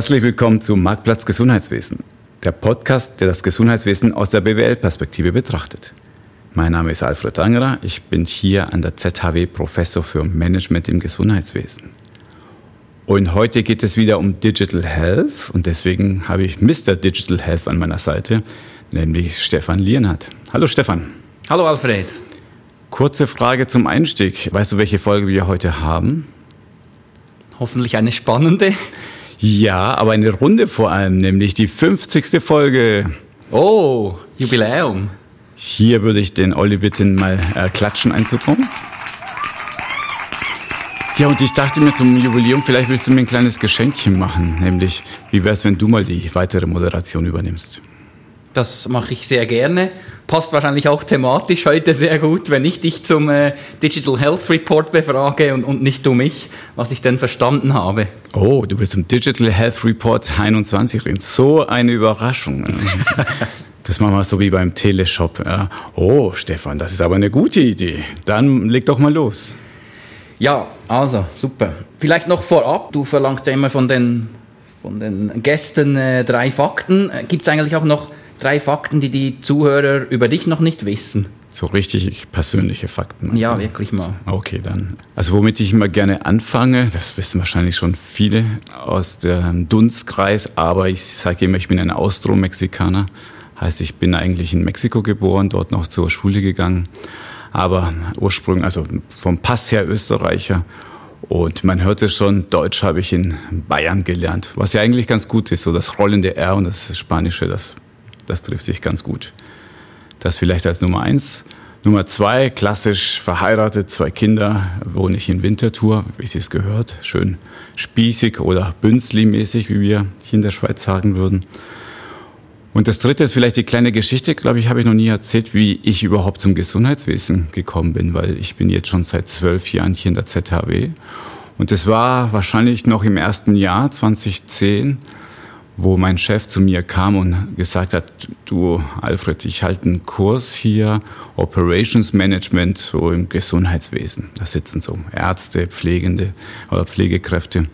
Herzlich willkommen zu Marktplatz Gesundheitswesen, der Podcast, der das Gesundheitswesen aus der BWL-Perspektive betrachtet. Mein Name ist Alfred Angerer, ich bin hier an der ZHW Professor für Management im Gesundheitswesen. Und heute geht es wieder um Digital Health und deswegen habe ich Mr. Digital Health an meiner Seite, nämlich Stefan Lienhardt. Hallo Stefan. Hallo Alfred. Kurze Frage zum Einstieg. Weißt du, welche Folge wir heute haben? Hoffentlich eine spannende. Ja, aber eine Runde vor allem, nämlich die 50. Folge. Oh, Jubiläum. Hier würde ich den Olli bitten, mal äh, klatschen einzukommen. Ja, und ich dachte mir zum Jubiläum, vielleicht willst du mir ein kleines Geschenkchen machen. Nämlich, wie wär's, wenn du mal die weitere Moderation übernimmst? Das mache ich sehr gerne. Passt wahrscheinlich auch thematisch heute sehr gut, wenn ich dich zum äh, Digital Health Report befrage und, und nicht du mich, was ich denn verstanden habe. Oh, du willst zum Digital Health Report 21 reden. So eine Überraschung. das machen wir so wie beim Teleshop. Oh, Stefan, das ist aber eine gute Idee. Dann leg doch mal los. Ja, also super. Vielleicht noch vorab, du verlangst ja immer von den, von den Gästen äh, drei Fakten. Äh, Gibt es eigentlich auch noch drei Fakten, die die Zuhörer über dich noch nicht wissen? So richtig persönliche Fakten. Ja, du? wirklich mal. Okay, dann. Also womit ich immer gerne anfange, das wissen wahrscheinlich schon viele aus dem Dunstkreis, aber ich sage immer, ich bin ein Austro-Mexikaner. Heißt, ich bin eigentlich in Mexiko geboren, dort noch zur Schule gegangen aber ursprünglich, also vom Pass her Österreicher. Und man hörte schon, Deutsch habe ich in Bayern gelernt, was ja eigentlich ganz gut ist. So das rollende R und das Spanische, das, das trifft sich ganz gut. Das vielleicht als Nummer eins. Nummer zwei, klassisch verheiratet, zwei Kinder, wohne ich in Winterthur, wie sie es gehört. Schön spießig oder bünzli-mäßig, wie wir hier in der Schweiz sagen würden. Und das dritte ist vielleicht die kleine Geschichte, glaube ich, habe ich noch nie erzählt, wie ich überhaupt zum Gesundheitswesen gekommen bin, weil ich bin jetzt schon seit zwölf Jahren hier in der ZHW. Und das war wahrscheinlich noch im ersten Jahr, 2010, wo mein Chef zu mir kam und gesagt hat, du Alfred, ich halte einen Kurs hier, Operations Management, so im Gesundheitswesen. Da sitzen so Ärzte, Pflegende oder Pflegekräfte.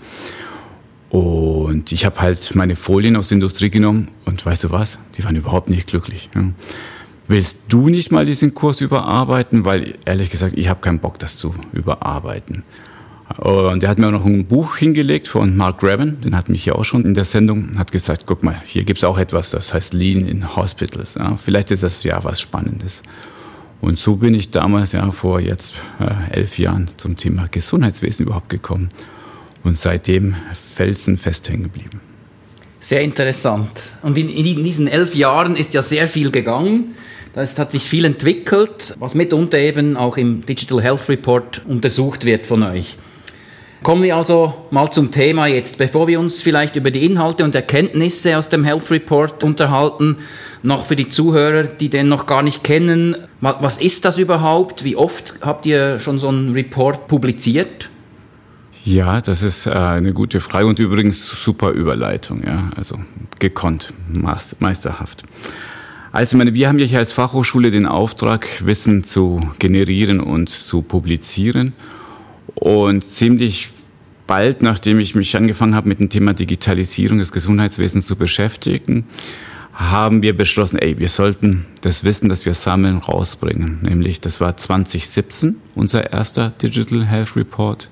Und ich habe halt meine Folien aus der Industrie genommen und weißt du was? Die waren überhaupt nicht glücklich. Willst du nicht mal diesen Kurs überarbeiten? Weil ehrlich gesagt, ich habe keinen Bock, das zu überarbeiten. Und er hat mir auch noch ein Buch hingelegt von Mark Graben, den hat mich ja auch schon in der Sendung, hat gesagt, guck mal, hier gibt's auch etwas, das heißt Lean in Hospitals. Ja, vielleicht ist das ja was Spannendes. Und so bin ich damals ja vor jetzt äh, elf Jahren zum Thema Gesundheitswesen überhaupt gekommen und seitdem felsenfest hängen geblieben. Sehr interessant. Und in, in, diesen elf Jahren ist ja sehr viel gegangen. Es hat sich viel entwickelt, was mitunter eben auch im Digital Health Report untersucht wird von euch. Kommen wir also mal zum Thema jetzt. Bevor wir uns vielleicht über die Inhalte und Erkenntnisse aus dem Health Report unterhalten, noch für die Zuhörer, die den noch gar nicht kennen, was ist das überhaupt? Wie oft habt ihr schon so einen Report publiziert? Ja, das ist äh, eine gute Frage und übrigens super Überleitung, ja, also gekonnt, meisterhaft. Also, meine, wir haben ja hier als Fachhochschule den Auftrag, Wissen zu generieren und zu publizieren. Und ziemlich bald, nachdem ich mich angefangen habe, mit dem Thema Digitalisierung des Gesundheitswesens zu beschäftigen, haben wir beschlossen, ey, wir sollten das Wissen, das wir sammeln, rausbringen. Nämlich, das war 2017 unser erster Digital Health Report.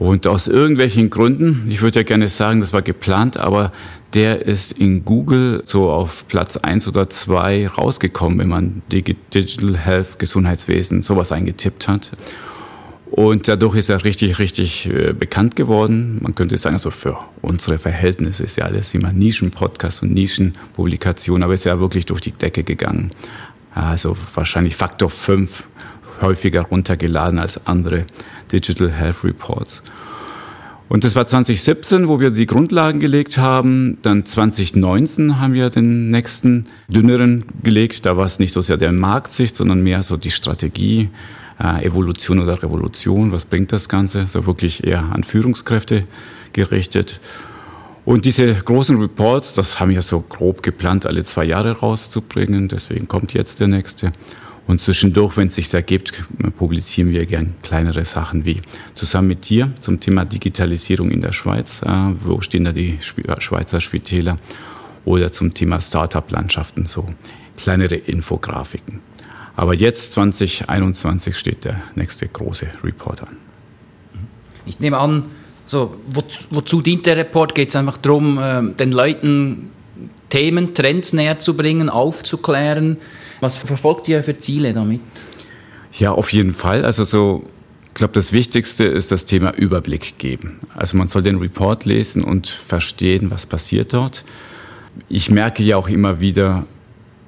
Und aus irgendwelchen Gründen, ich würde ja gerne sagen, das war geplant, aber der ist in Google so auf Platz eins oder zwei rausgekommen, wenn man Digital Health, Gesundheitswesen, sowas eingetippt hat. Und dadurch ist er richtig, richtig äh, bekannt geworden. Man könnte sagen, also für unsere Verhältnisse ist ja alles immer Nischenpodcast und Nischenpublikation, aber ist ja wirklich durch die Decke gegangen. Also wahrscheinlich Faktor fünf häufiger runtergeladen als andere Digital Health Reports. Und das war 2017, wo wir die Grundlagen gelegt haben. Dann 2019 haben wir den nächsten dünneren gelegt. Da war es nicht so sehr der Marktsicht, sondern mehr so die Strategie, äh, Evolution oder Revolution. Was bringt das Ganze? So wirklich eher an Führungskräfte gerichtet. Und diese großen Reports, das haben wir so grob geplant, alle zwei Jahre rauszubringen. Deswegen kommt jetzt der nächste. Und zwischendurch, wenn es sich ergibt, publizieren wir gern kleinere Sachen wie zusammen mit dir zum Thema Digitalisierung in der Schweiz. Äh, wo stehen da die Schweizer Spitäler? Oder zum Thema Startup-Landschaften, so kleinere Infografiken. Aber jetzt, 2021, steht der nächste große Report an. Ich nehme an, so, wo, wozu dient der Report? Geht es einfach darum, äh, den Leuten Themen, Trends näher zu bringen, aufzuklären? Was verfolgt ihr für Ziele damit? Ja, auf jeden Fall. Also so, ich glaube, das Wichtigste ist das Thema Überblick geben. Also man soll den Report lesen und verstehen, was passiert dort. Ich merke ja auch immer wieder,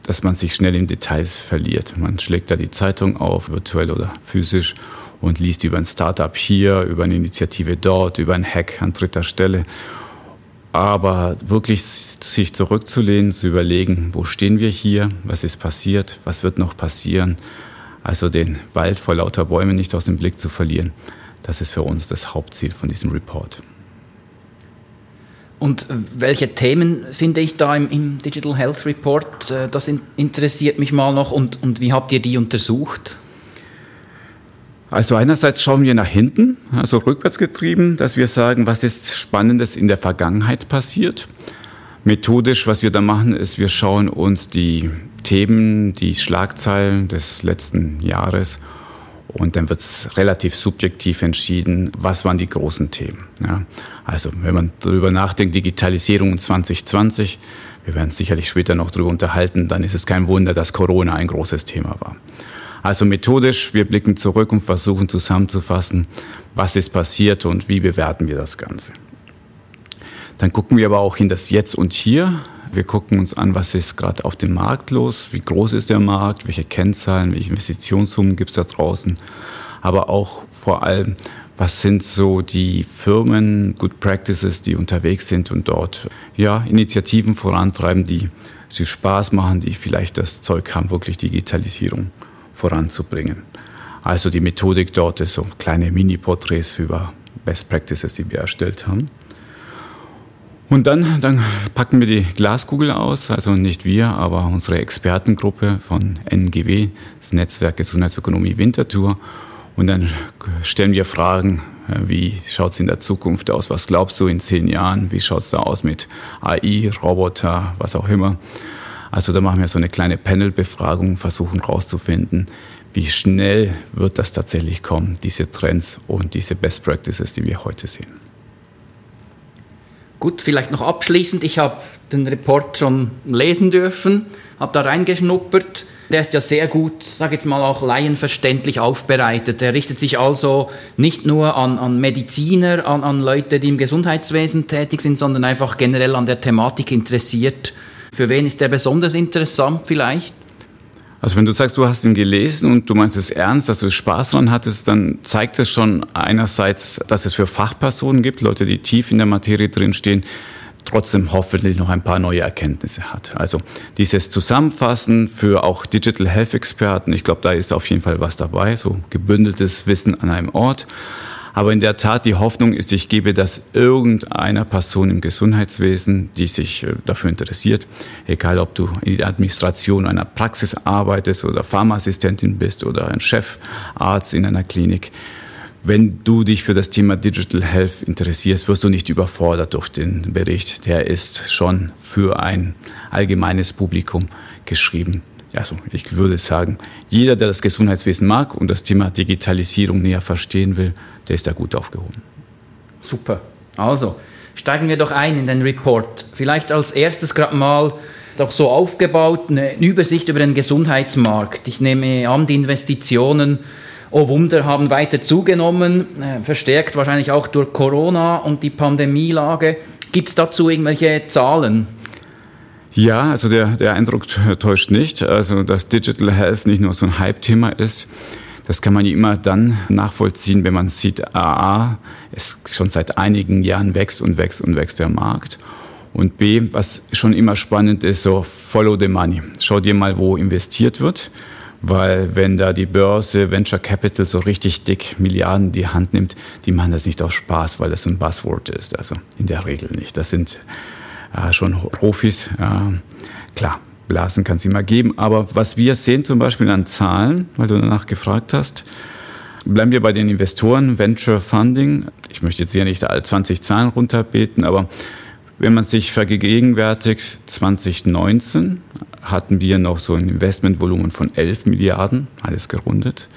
dass man sich schnell in Details verliert. Man schlägt da die Zeitung auf, virtuell oder physisch, und liest über ein Startup hier, über eine Initiative dort, über ein Hack an dritter Stelle. Aber wirklich sich zurückzulehnen, zu überlegen, wo stehen wir hier, was ist passiert, was wird noch passieren. Also den Wald vor lauter Bäumen nicht aus dem Blick zu verlieren, das ist für uns das Hauptziel von diesem Report. Und welche Themen finde ich da im, im Digital Health Report? Äh, das interessiert mich mal noch. Und, und wie habt ihr die untersucht? Also einerseits schauen wir nach hinten, also rückwärts getrieben, dass wir sagen, was ist Spannendes in der Vergangenheit passiert. Methodisch, was wir da machen, ist, wir schauen uns die Themen, die Schlagzeilen des letzten Jahres und dann wird es relativ subjektiv entschieden, was waren die großen Themen. Ja, also wenn man darüber nachdenkt, Digitalisierung 2020, wir werden sicherlich später noch darüber unterhalten, dann ist es kein Wunder, dass Corona ein großes Thema war. Also methodisch, wir blicken zurück und versuchen zusammenzufassen, was ist passiert und wie bewerten wir das Ganze. Dann gucken wir aber auch in das Jetzt und Hier. Wir gucken uns an, was ist gerade auf dem Markt los, wie groß ist der Markt, welche Kennzahlen, welche Investitionssummen gibt es da draußen, aber auch vor allem, was sind so die Firmen, Good Practices, die unterwegs sind und dort ja, Initiativen vorantreiben, die sie Spaß machen, die vielleicht das Zeug haben, wirklich Digitalisierung voranzubringen. Also die Methodik dort ist so kleine Mini-Porträts über Best Practices, die wir erstellt haben. Und dann, dann packen wir die Glaskugel aus, also nicht wir, aber unsere Expertengruppe von NGW, das Netzwerk Gesundheitsökonomie Winterthur. Und dann stellen wir Fragen, äh, wie schaut es in der Zukunft aus? Was glaubst du in zehn Jahren? Wie schaut es da aus mit AI, Roboter, was auch immer? Also da machen wir so eine kleine Panel-Befragung, versuchen herauszufinden, wie schnell wird das tatsächlich kommen, diese Trends und diese Best Practices, die wir heute sehen. Gut, vielleicht noch abschließend. Ich habe den Report schon lesen dürfen, habe da reingeschnuppert. Der ist ja sehr gut, sage jetzt mal auch laienverständlich aufbereitet. Der richtet sich also nicht nur an, an Mediziner, an, an Leute, die im Gesundheitswesen tätig sind, sondern einfach generell an der Thematik interessiert für wen ist der besonders interessant vielleicht? Also wenn du sagst, du hast ihn gelesen und du meinst es ernst, dass du Spaß dran hattest, dann zeigt es schon einerseits, dass es für Fachpersonen gibt, Leute, die tief in der Materie drinstehen, trotzdem hoffentlich noch ein paar neue Erkenntnisse hat. Also dieses Zusammenfassen für auch Digital Health Experten, ich glaube, da ist auf jeden Fall was dabei, so gebündeltes Wissen an einem Ort. Aber in der Tat, die Hoffnung ist, ich gebe das irgendeiner Person im Gesundheitswesen, die sich äh, dafür interessiert, egal ob du in der Administration einer Praxis arbeitest oder Pharmaassistentin bist oder ein Chefarzt in einer Klinik. Wenn du dich für das Thema Digital Health interessierst, wirst du nicht überfordert durch den Bericht. Der ist schon für ein allgemeines Publikum geschrieben also ich würde sagen, jeder, der das Gesundheitswesen mag und das Thema Digitalisierung näher verstehen will, der ist da gut aufgehoben. Super. Also, steigen wir doch ein in den Report. Vielleicht als erstes gerade mal auch so aufgebaut, eine Übersicht über den Gesundheitsmarkt. Ich nehme an, die Investitionen, oh Wunder, haben weiter zugenommen, äh, verstärkt wahrscheinlich auch durch Corona und die Pandemielage. Gibt es dazu irgendwelche Zahlen? Ja, also der, der Eindruck täuscht nicht. Also, dass Digital Health nicht nur so ein Hype-Thema ist, das kann man immer dann nachvollziehen, wenn man sieht, A, es schon seit einigen Jahren wächst und wächst und wächst der Markt. Und B, was schon immer spannend ist, so follow the money. Schau dir mal, wo investiert wird. Weil wenn da die Börse, Venture Capital so richtig dick Milliarden die Hand nimmt, die machen das nicht aus Spaß, weil das ein Buzzword ist. Also in der Regel nicht. Das sind äh, schon Profis. Äh, klar, Blasen kann es immer geben. Aber was wir sehen zum Beispiel an Zahlen, weil du danach gefragt hast, bleiben wir bei den Investoren, Venture Funding. Ich möchte jetzt hier nicht alle 20 Zahlen runterbeten, aber wenn man sich vergegenwärtigt, 2019 hatten wir noch so ein Investmentvolumen von 11 Milliarden, alles gerundet.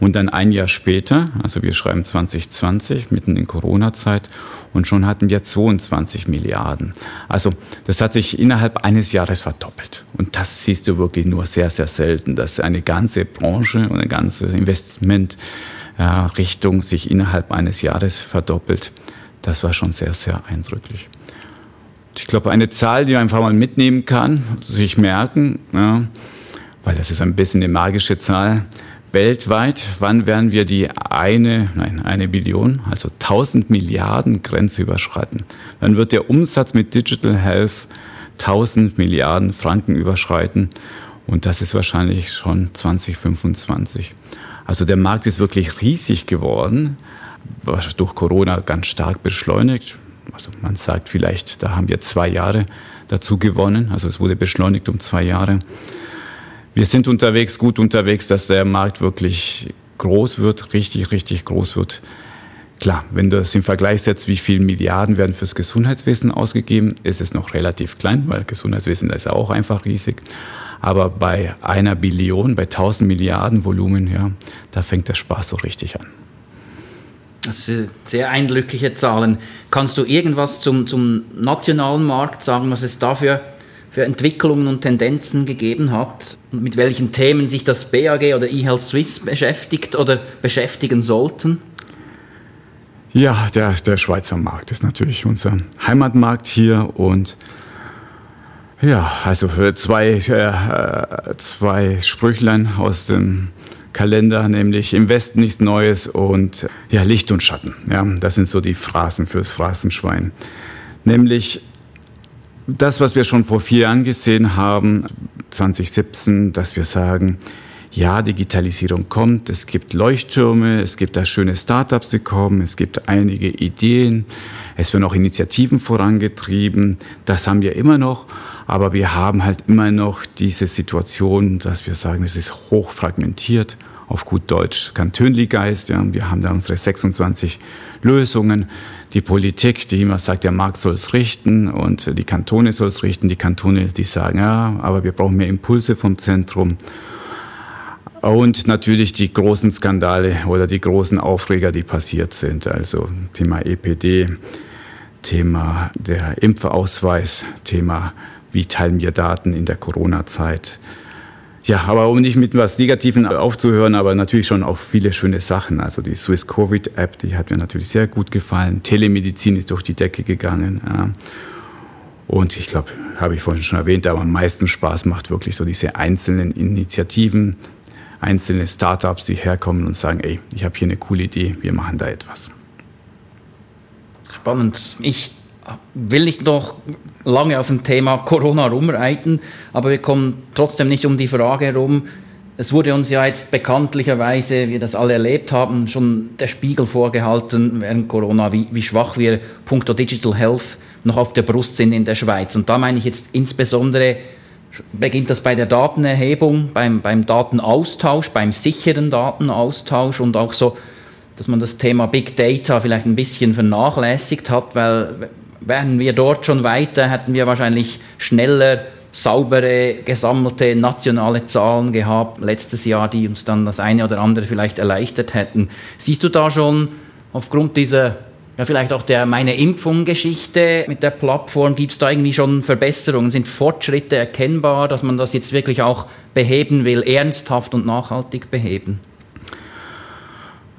Und dann ein Jahr später, also wir schreiben 2020, mitten in Corona-Zeit, und schon hatten wir 22 Milliarden. Also das hat sich innerhalb eines Jahres verdoppelt. Und das siehst du wirklich nur sehr, sehr selten, dass eine ganze Branche und eine ganze Investmentrichtung sich innerhalb eines Jahres verdoppelt. Das war schon sehr, sehr eindrücklich. Ich glaube, eine Zahl, die man einfach mal mitnehmen kann, sich merken, ja, weil das ist ein bisschen eine magische Zahl, weltweit, wann werden wir die eine, nein, eine Billion, also 1000 Milliarden Grenze überschreiten? Wann wird der Umsatz mit Digital Health 1000 Milliarden Franken überschreiten? Und das ist wahrscheinlich schon 2025. Also der Markt ist wirklich riesig geworden, was durch Corona ganz stark beschleunigt. Also man sagt vielleicht, da haben wir zwei Jahre dazu gewonnen. Also es wurde beschleunigt um zwei Jahre wir sind unterwegs, gut unterwegs, dass der Markt wirklich groß wird, richtig, richtig groß wird. Klar, wenn du das im Vergleich setzt, wie viele Milliarden werden fürs Gesundheitswesen ausgegeben, ist es noch relativ klein, weil Gesundheitswesen ist ja auch einfach riesig. Aber bei einer Billion, bei 1000 Milliarden Volumen, ja, da fängt der Spaß so richtig an. Das sind sehr eindrückliche Zahlen. Kannst du irgendwas zum, zum nationalen Markt sagen, was es dafür für Entwicklungen und Tendenzen gegeben hat und mit welchen Themen sich das BAG oder eHealth Swiss beschäftigt oder beschäftigen sollten? Ja, der, der Schweizer Markt ist natürlich unser Heimatmarkt hier und ja, also zwei, äh, zwei Sprüchlein aus dem Kalender, nämlich im Westen nichts Neues und ja, Licht und Schatten. Ja, das sind so die Phrasen fürs Phrasenschwein. Nämlich das, was wir schon vor vier Jahren gesehen haben, 2017, dass wir sagen, ja, Digitalisierung kommt, es gibt Leuchttürme, es gibt da schöne Startups, die kommen, es gibt einige Ideen, es werden auch Initiativen vorangetrieben, das haben wir immer noch, aber wir haben halt immer noch diese Situation, dass wir sagen, es ist hochfragmentiert, auf gut Deutsch Kantönli-Geist, ja, wir haben da unsere 26 Lösungen, die Politik, die immer sagt, der Markt soll es richten und die Kantone soll es richten. Die Kantone, die sagen, ja, aber wir brauchen mehr Impulse vom Zentrum. Und natürlich die großen Skandale oder die großen Aufreger, die passiert sind. Also Thema EPD, Thema der Impfausweis, Thema wie teilen wir Daten in der Corona-Zeit. Ja, aber um nicht mit was Negativen aufzuhören, aber natürlich schon auch viele schöne Sachen. Also die Swiss Covid App, die hat mir natürlich sehr gut gefallen. Telemedizin ist durch die Decke gegangen. Ja. Und ich glaube, habe ich vorhin schon erwähnt, aber am meisten Spaß macht wirklich so diese einzelnen Initiativen, einzelne Startups, die herkommen und sagen, ey, ich habe hier eine coole Idee, wir machen da etwas. Spannend. Ich will nicht noch lange auf dem Thema Corona rumreiten, aber wir kommen trotzdem nicht um die Frage herum. Es wurde uns ja jetzt bekanntlicherweise, wie wir das alle erlebt haben, schon der Spiegel vorgehalten während Corona, wie, wie schwach wir punkto Digital Health noch auf der Brust sind in der Schweiz. Und da meine ich jetzt insbesondere, beginnt das bei der Datenerhebung, beim, beim Datenaustausch, beim sicheren Datenaustausch und auch so, dass man das Thema Big Data vielleicht ein bisschen vernachlässigt hat, weil wären wir dort schon weiter, hätten wir wahrscheinlich schneller saubere, gesammelte nationale Zahlen gehabt letztes Jahr, die uns dann das eine oder andere vielleicht erleichtert hätten. Siehst du da schon aufgrund dieser, ja vielleicht auch der meine Impfung-Geschichte mit der Plattform, gibt es da irgendwie schon Verbesserungen? Sind Fortschritte erkennbar, dass man das jetzt wirklich auch beheben will, ernsthaft und nachhaltig beheben?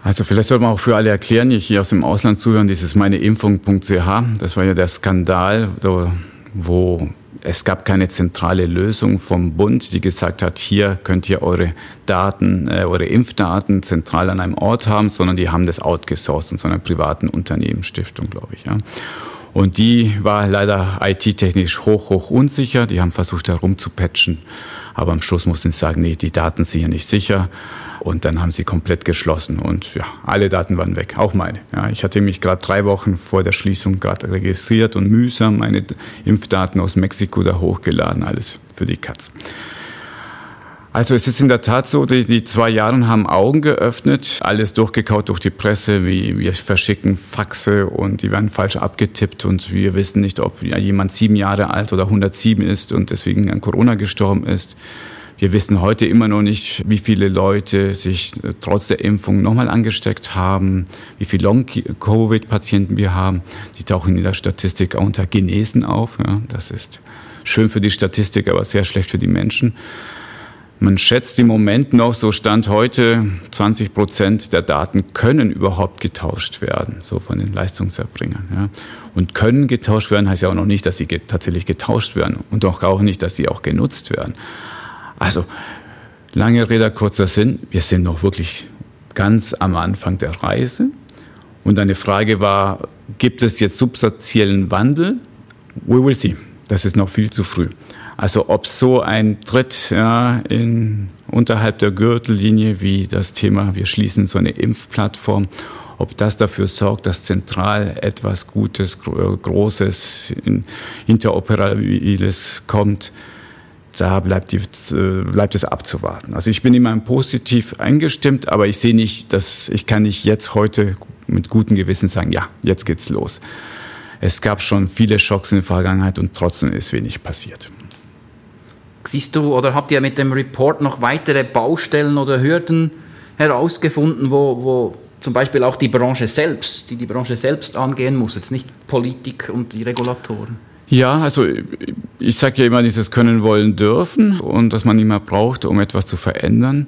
Also vielleicht sollte man auch für alle erklären, die hier aus dem Ausland zuhören, dieses meineimpfung.ch, das war ja der Skandal, wo es gab keine zentrale Lösung vom Bund, die gesagt hat, hier könnt ihr eure Daten, äh, eure Impfdaten zentral an einem Ort haben, sondern die haben das outgesourced in so einer privaten Unternehmensstiftung, glaube ich. Ja. Und die war leider IT-technisch hoch, hoch unsicher. Die haben versucht, herum zu patchen. Aber am Schluss mussten sie sagen, nee, die Daten sind ja nicht sicher. Und dann haben sie komplett geschlossen und ja, alle Daten waren weg, auch meine. Ja, ich hatte mich gerade drei Wochen vor der Schließung gerade registriert und mühsam meine Impfdaten aus Mexiko da hochgeladen, alles für die Katz. Also es ist in der Tat so, die, die zwei Jahre haben Augen geöffnet, alles durchgekaut durch die Presse, wie wir verschicken Faxe und die werden falsch abgetippt und wir wissen nicht, ob jemand sieben Jahre alt oder 107 ist und deswegen an Corona gestorben ist. Wir wissen heute immer noch nicht, wie viele Leute sich äh, trotz der Impfung nochmal angesteckt haben, wie viele Long-Covid-Patienten wir haben. Die tauchen in der Statistik auch unter Genesen auf. Ja, das ist schön für die Statistik, aber sehr schlecht für die Menschen. Man schätzt im Moment noch, so Stand heute, 20 Prozent der Daten können überhaupt getauscht werden, so von den Leistungserbringern. Ja. Und können getauscht werden heißt ja auch noch nicht, dass sie tatsächlich getauscht werden und doch auch nicht, dass sie auch genutzt werden. Also, lange Rede, kurzer Sinn, wir sind noch wirklich ganz am Anfang der Reise. Und eine Frage war, gibt es jetzt substanziellen Wandel? We will see. Das ist noch viel zu früh. Also ob so ein Tritt ja, in, unterhalb der Gürtellinie wie das Thema, wir schließen so eine Impfplattform, ob das dafür sorgt, dass zentral etwas Gutes, Großes, Interoperabiles kommt, da bleibt, die, äh, bleibt es abzuwarten. Also ich bin immer positiv eingestimmt, aber ich sehe nicht, dass ich kann nicht jetzt heute mit gutem Gewissen sagen, ja, jetzt geht's los. Es gab schon viele Schocks in der Vergangenheit und trotzdem ist wenig passiert. Siehst du oder habt ihr mit dem Report noch weitere Baustellen oder Hürden herausgefunden, wo, wo zum Beispiel auch die Branche selbst, die die Branche selbst angehen muss, jetzt nicht Politik und die Regulatoren? Ja, also ich sage ja immer dieses Können, Wollen, Dürfen und dass man immer braucht, um etwas zu verändern.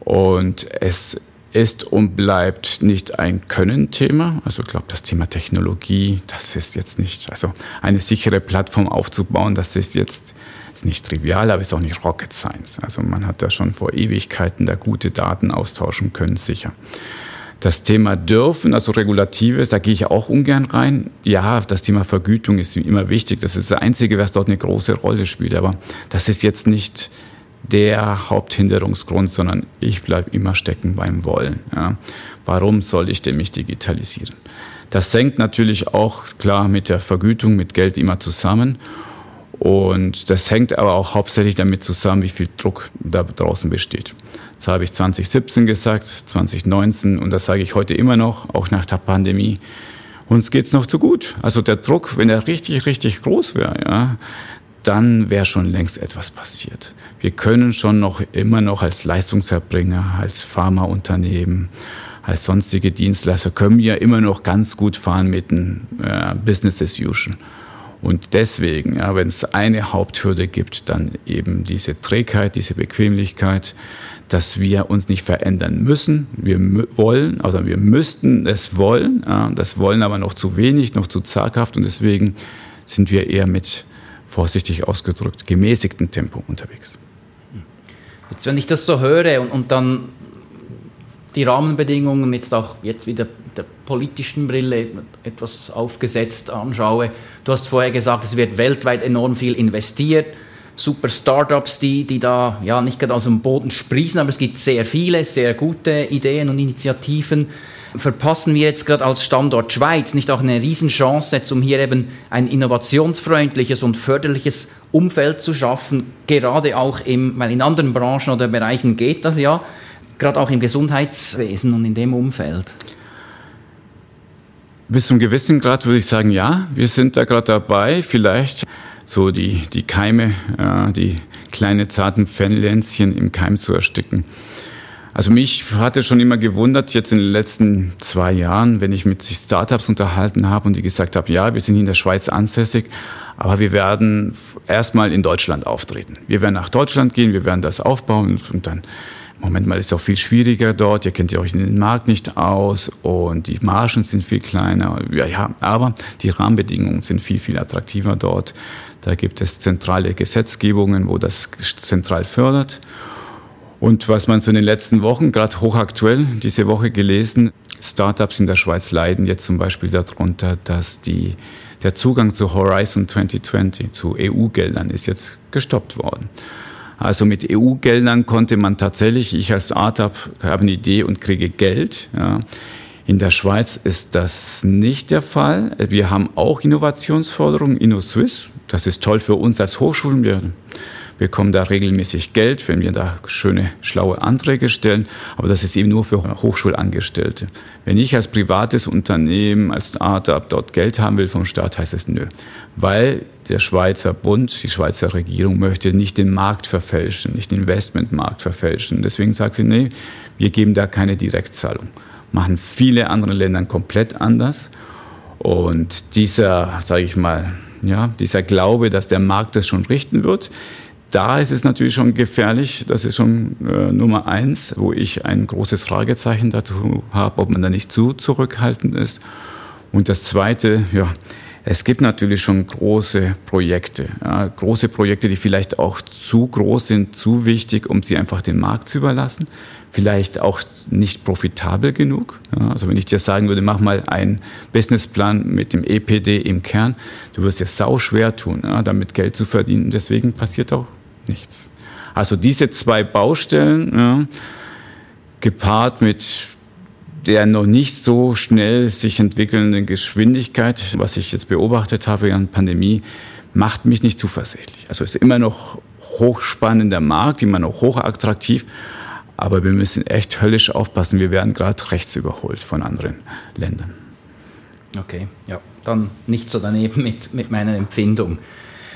Und es ist und bleibt nicht ein Können-Thema. Also ich glaube, das Thema Technologie, das ist jetzt nicht, also eine sichere Plattform aufzubauen, das ist jetzt ist nicht trivial, aber ist auch nicht Rocket Science. Also man hat da schon vor Ewigkeiten da gute Daten austauschen können, sicher. Das Thema dürfen, also Regulatives, da gehe ich auch ungern rein. Ja, das Thema Vergütung ist immer wichtig. Das ist das Einzige, was dort eine große Rolle spielt. Aber das ist jetzt nicht der Haupthinderungsgrund, sondern ich bleibe immer stecken beim Wollen. Ja. Warum soll ich denn mich digitalisieren? Das hängt natürlich auch klar mit der Vergütung, mit Geld immer zusammen. Und das hängt aber auch hauptsächlich damit zusammen, wie viel Druck da draußen besteht. Das habe ich 2017 gesagt, 2019 und das sage ich heute immer noch, auch nach der Pandemie. Uns geht's noch zu gut. Also der Druck, wenn er richtig, richtig groß wäre, ja, dann wäre schon längst etwas passiert. Wir können schon noch immer noch als Leistungserbringer, als Pharmaunternehmen, als sonstige Dienstleister können wir immer noch ganz gut fahren mit dem äh, Business as usual. Und deswegen, ja, wenn es eine Haupthürde gibt, dann eben diese Trägheit, diese Bequemlichkeit, dass wir uns nicht verändern müssen. Wir wollen, also wir müssten es wollen, das wollen aber noch zu wenig, noch zu zaghaft und deswegen sind wir eher mit vorsichtig ausgedrückt gemäßigtem Tempo unterwegs. Jetzt, wenn ich das so höre und, und dann die Rahmenbedingungen jetzt auch jetzt wieder der politischen Brille etwas aufgesetzt anschaue. Du hast vorher gesagt, es wird weltweit enorm viel investiert. Super Startups, die, die da ja nicht gerade aus dem Boden sprießen, aber es gibt sehr viele, sehr gute Ideen und Initiativen. Verpassen wir jetzt gerade als Standort Schweiz nicht auch eine Riesenchance, um hier eben ein innovationsfreundliches und förderliches Umfeld zu schaffen, gerade auch im, weil in anderen Branchen oder Bereichen geht das ja, gerade auch im Gesundheitswesen und in dem Umfeld? Bis zum gewissen Grad würde ich sagen, ja, wir sind da gerade dabei, vielleicht so die, die Keime, äh, die kleine zarten Fännlänzchen im Keim zu ersticken. Also mich hatte schon immer gewundert, jetzt in den letzten zwei Jahren, wenn ich mit Startups unterhalten habe und die gesagt haben, ja, wir sind in der Schweiz ansässig, aber wir werden erstmal in Deutschland auftreten. Wir werden nach Deutschland gehen, wir werden das aufbauen und dann Moment mal, ist auch viel schwieriger dort. Ihr kennt ja euch in den Markt nicht aus und die Margen sind viel kleiner. Ja, ja, aber die Rahmenbedingungen sind viel, viel attraktiver dort. Da gibt es zentrale Gesetzgebungen, wo das zentral fördert. Und was man so in den letzten Wochen, gerade hochaktuell, diese Woche gelesen, Startups in der Schweiz leiden jetzt zum Beispiel darunter, dass die, der Zugang zu Horizon 2020, zu EU-Geldern, ist jetzt gestoppt worden. Also mit EU-Geldern konnte man tatsächlich, ich als Startup habe eine Idee und kriege Geld. Ja. In der Schweiz ist das nicht der Fall. Wir haben auch Innovationsförderung, InnoSwiss. Das ist toll für uns als Hochschulen. Wir bekommen da regelmäßig Geld, wenn wir da schöne, schlaue Anträge stellen. Aber das ist eben nur für Hochschulangestellte. Wenn ich als privates Unternehmen, als Startup dort Geld haben will vom Staat, heißt es nö. Weil der Schweizer Bund, die Schweizer Regierung möchte nicht den Markt verfälschen, nicht den Investmentmarkt verfälschen. Deswegen sagt sie, nee, wir geben da keine Direktzahlung. Machen viele andere Länder komplett anders. Und dieser, sage ich mal, ja, dieser Glaube, dass der Markt das schon richten wird, da ist es natürlich schon gefährlich. Das ist schon äh, Nummer eins, wo ich ein großes Fragezeichen dazu habe, ob man da nicht zu zurückhaltend ist. Und das Zweite, ja, es gibt natürlich schon große Projekte, ja, große Projekte, die vielleicht auch zu groß sind, zu wichtig, um sie einfach den Markt zu überlassen. Vielleicht auch nicht profitabel genug. Ja, also wenn ich dir sagen würde, mach mal einen Businessplan mit dem EPD im Kern, du wirst es sau schwer tun, ja, damit Geld zu verdienen. Deswegen passiert auch nichts. Also diese zwei Baustellen, gepaart mit der noch nicht so schnell sich entwickelnden Geschwindigkeit, was ich jetzt beobachtet habe während Pandemie, macht mich nicht zuversichtlich. Also es ist immer noch hochspannender Markt, immer noch hochattraktiv, aber wir müssen echt höllisch aufpassen. Wir werden gerade rechts überholt von anderen Ländern. Okay, ja, dann nicht so daneben mit, mit meiner Empfindung.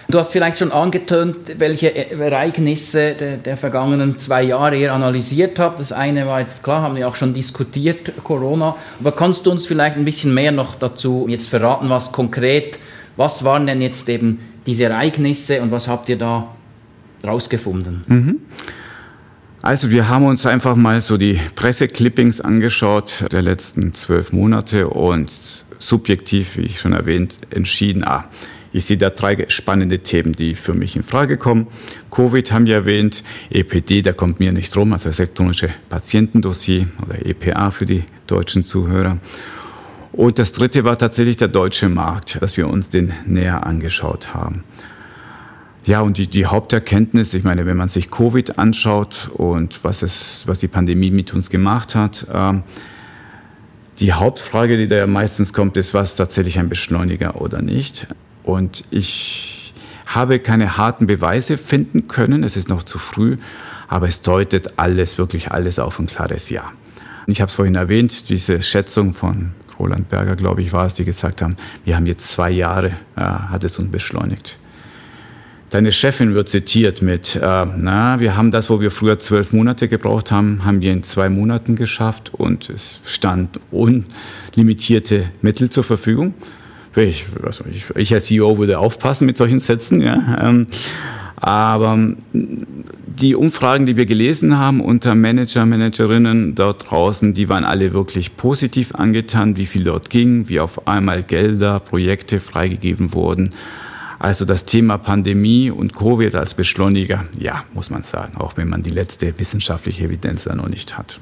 Du hast vielleicht schon angetönt, welche Ereignisse der, der, vergangenen zwei Jahre ihr analysiert habt. Das eine war jetzt klar, haben wir auch schon diskutiert, Corona. Aber kannst du uns vielleicht ein bisschen mehr noch dazu jetzt verraten, was konkret, was waren denn jetzt eben diese Ereignisse und was habt ihr da rausgefunden? Mhm. Also wir haben uns einfach mal so die Presseclippings angeschaut der letzten zwölf Monate und subjektiv, wie ich schon erwähnt, entschieden, ah, ich sehe da drei spannende Themen, die für mich in Frage kommen. Covid haben wir erwähnt, EPD, da kommt mir nicht rum, also das elektronische Patientendossier oder EPA für die deutschen Zuhörer. Und das dritte war tatsächlich der deutsche Markt, dass wir uns den näher angeschaut haben. Ja, und die, die Haupterkenntnis, ich meine, wenn man sich Covid anschaut und was, es, was die Pandemie mit uns gemacht hat, äh, die Hauptfrage, die da meistens kommt, ist, was tatsächlich ein Beschleuniger oder nicht. Und ich habe keine harten Beweise finden können. Es ist noch zu früh, aber es deutet alles, wirklich alles auf ein klares Ja. Ich habe es vorhin erwähnt, diese Schätzung von Roland Berger, glaube ich, war es, die gesagt haben, wir haben jetzt zwei Jahre, äh, hat es uns beschleunigt. Deine Chefin wird zitiert mit, äh, na, wir haben das, wo wir früher zwölf Monate gebraucht haben, haben wir in zwei Monaten geschafft und es stand unlimitierte Mittel zur Verfügung ich, also ich, ich als CEO würde aufpassen mit solchen Sätzen, ja. Ähm, aber die Umfragen, die wir gelesen haben unter Manager, Managerinnen dort draußen, die waren alle wirklich positiv angetan, wie viel dort ging, wie auf einmal Gelder, Projekte freigegeben wurden. Also das Thema Pandemie und Covid als Beschleuniger, ja, muss man sagen, auch wenn man die letzte wissenschaftliche Evidenz da noch nicht hat.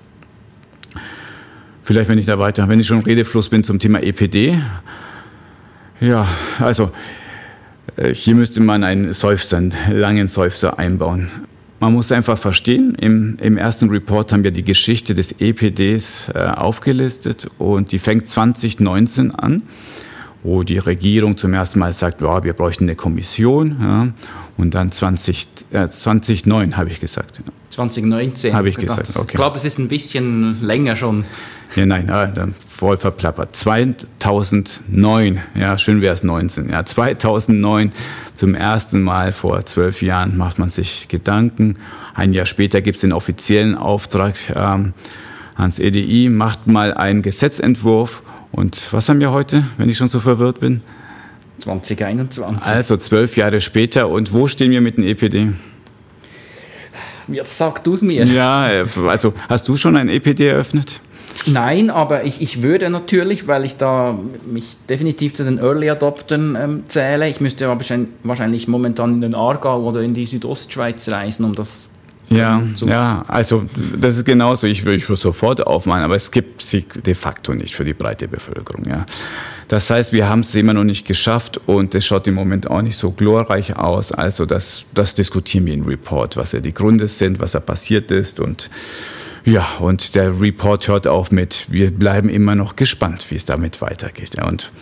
Vielleicht, wenn ich da weiter, wenn ich schon im Redefluss bin zum Thema EPD, ja, also äh, hier müsste man einen Seufzer, einen langen Seufzer einbauen. Man muss einfach verstehen, im, im ersten Report haben wir die Geschichte des EPDs äh, aufgelistet und die fängt 2019 an, wo die Regierung zum ersten Mal sagt, ja, wir bräuchten eine Kommission. Ja, und dann 20, äh, 2009 habe ich gesagt. 2019 habe ich gesagt. Okay. Ich glaube, es ist ein bisschen länger schon. Ja, nein, ah, voll verplappert. 2009, ja, schön wäre es 19. Ja, 2009 zum ersten Mal vor zwölf Jahren macht man sich Gedanken. Ein Jahr später gibt es den offiziellen Auftrag ähm, ans EDI, macht mal einen Gesetzentwurf. Und was haben wir heute, wenn ich schon so verwirrt bin? 2021. Also zwölf Jahre später. Und wo stehen wir mit dem EPD? Jetzt sag du es mir. Ja, also hast du schon ein EPD eröffnet? Nein, aber ich, ich würde natürlich, weil ich da mich definitiv zu den Early Adoptern ähm, zähle. Ich müsste aber wahrscheinlich momentan in den Aargau oder in die Südostschweiz reisen, um das Ja, ja, also das ist genauso. Ich würde sofort aufmachen, aber es gibt sie de facto nicht für die breite Bevölkerung. Ja. Das heißt, wir haben es immer noch nicht geschafft und es schaut im Moment auch nicht so glorreich aus. Also das, das diskutieren wir im Report, was ja die Gründe sind, was da passiert ist und ja, und der Report hört auf mit, wir bleiben immer noch gespannt, wie es damit weitergeht. Und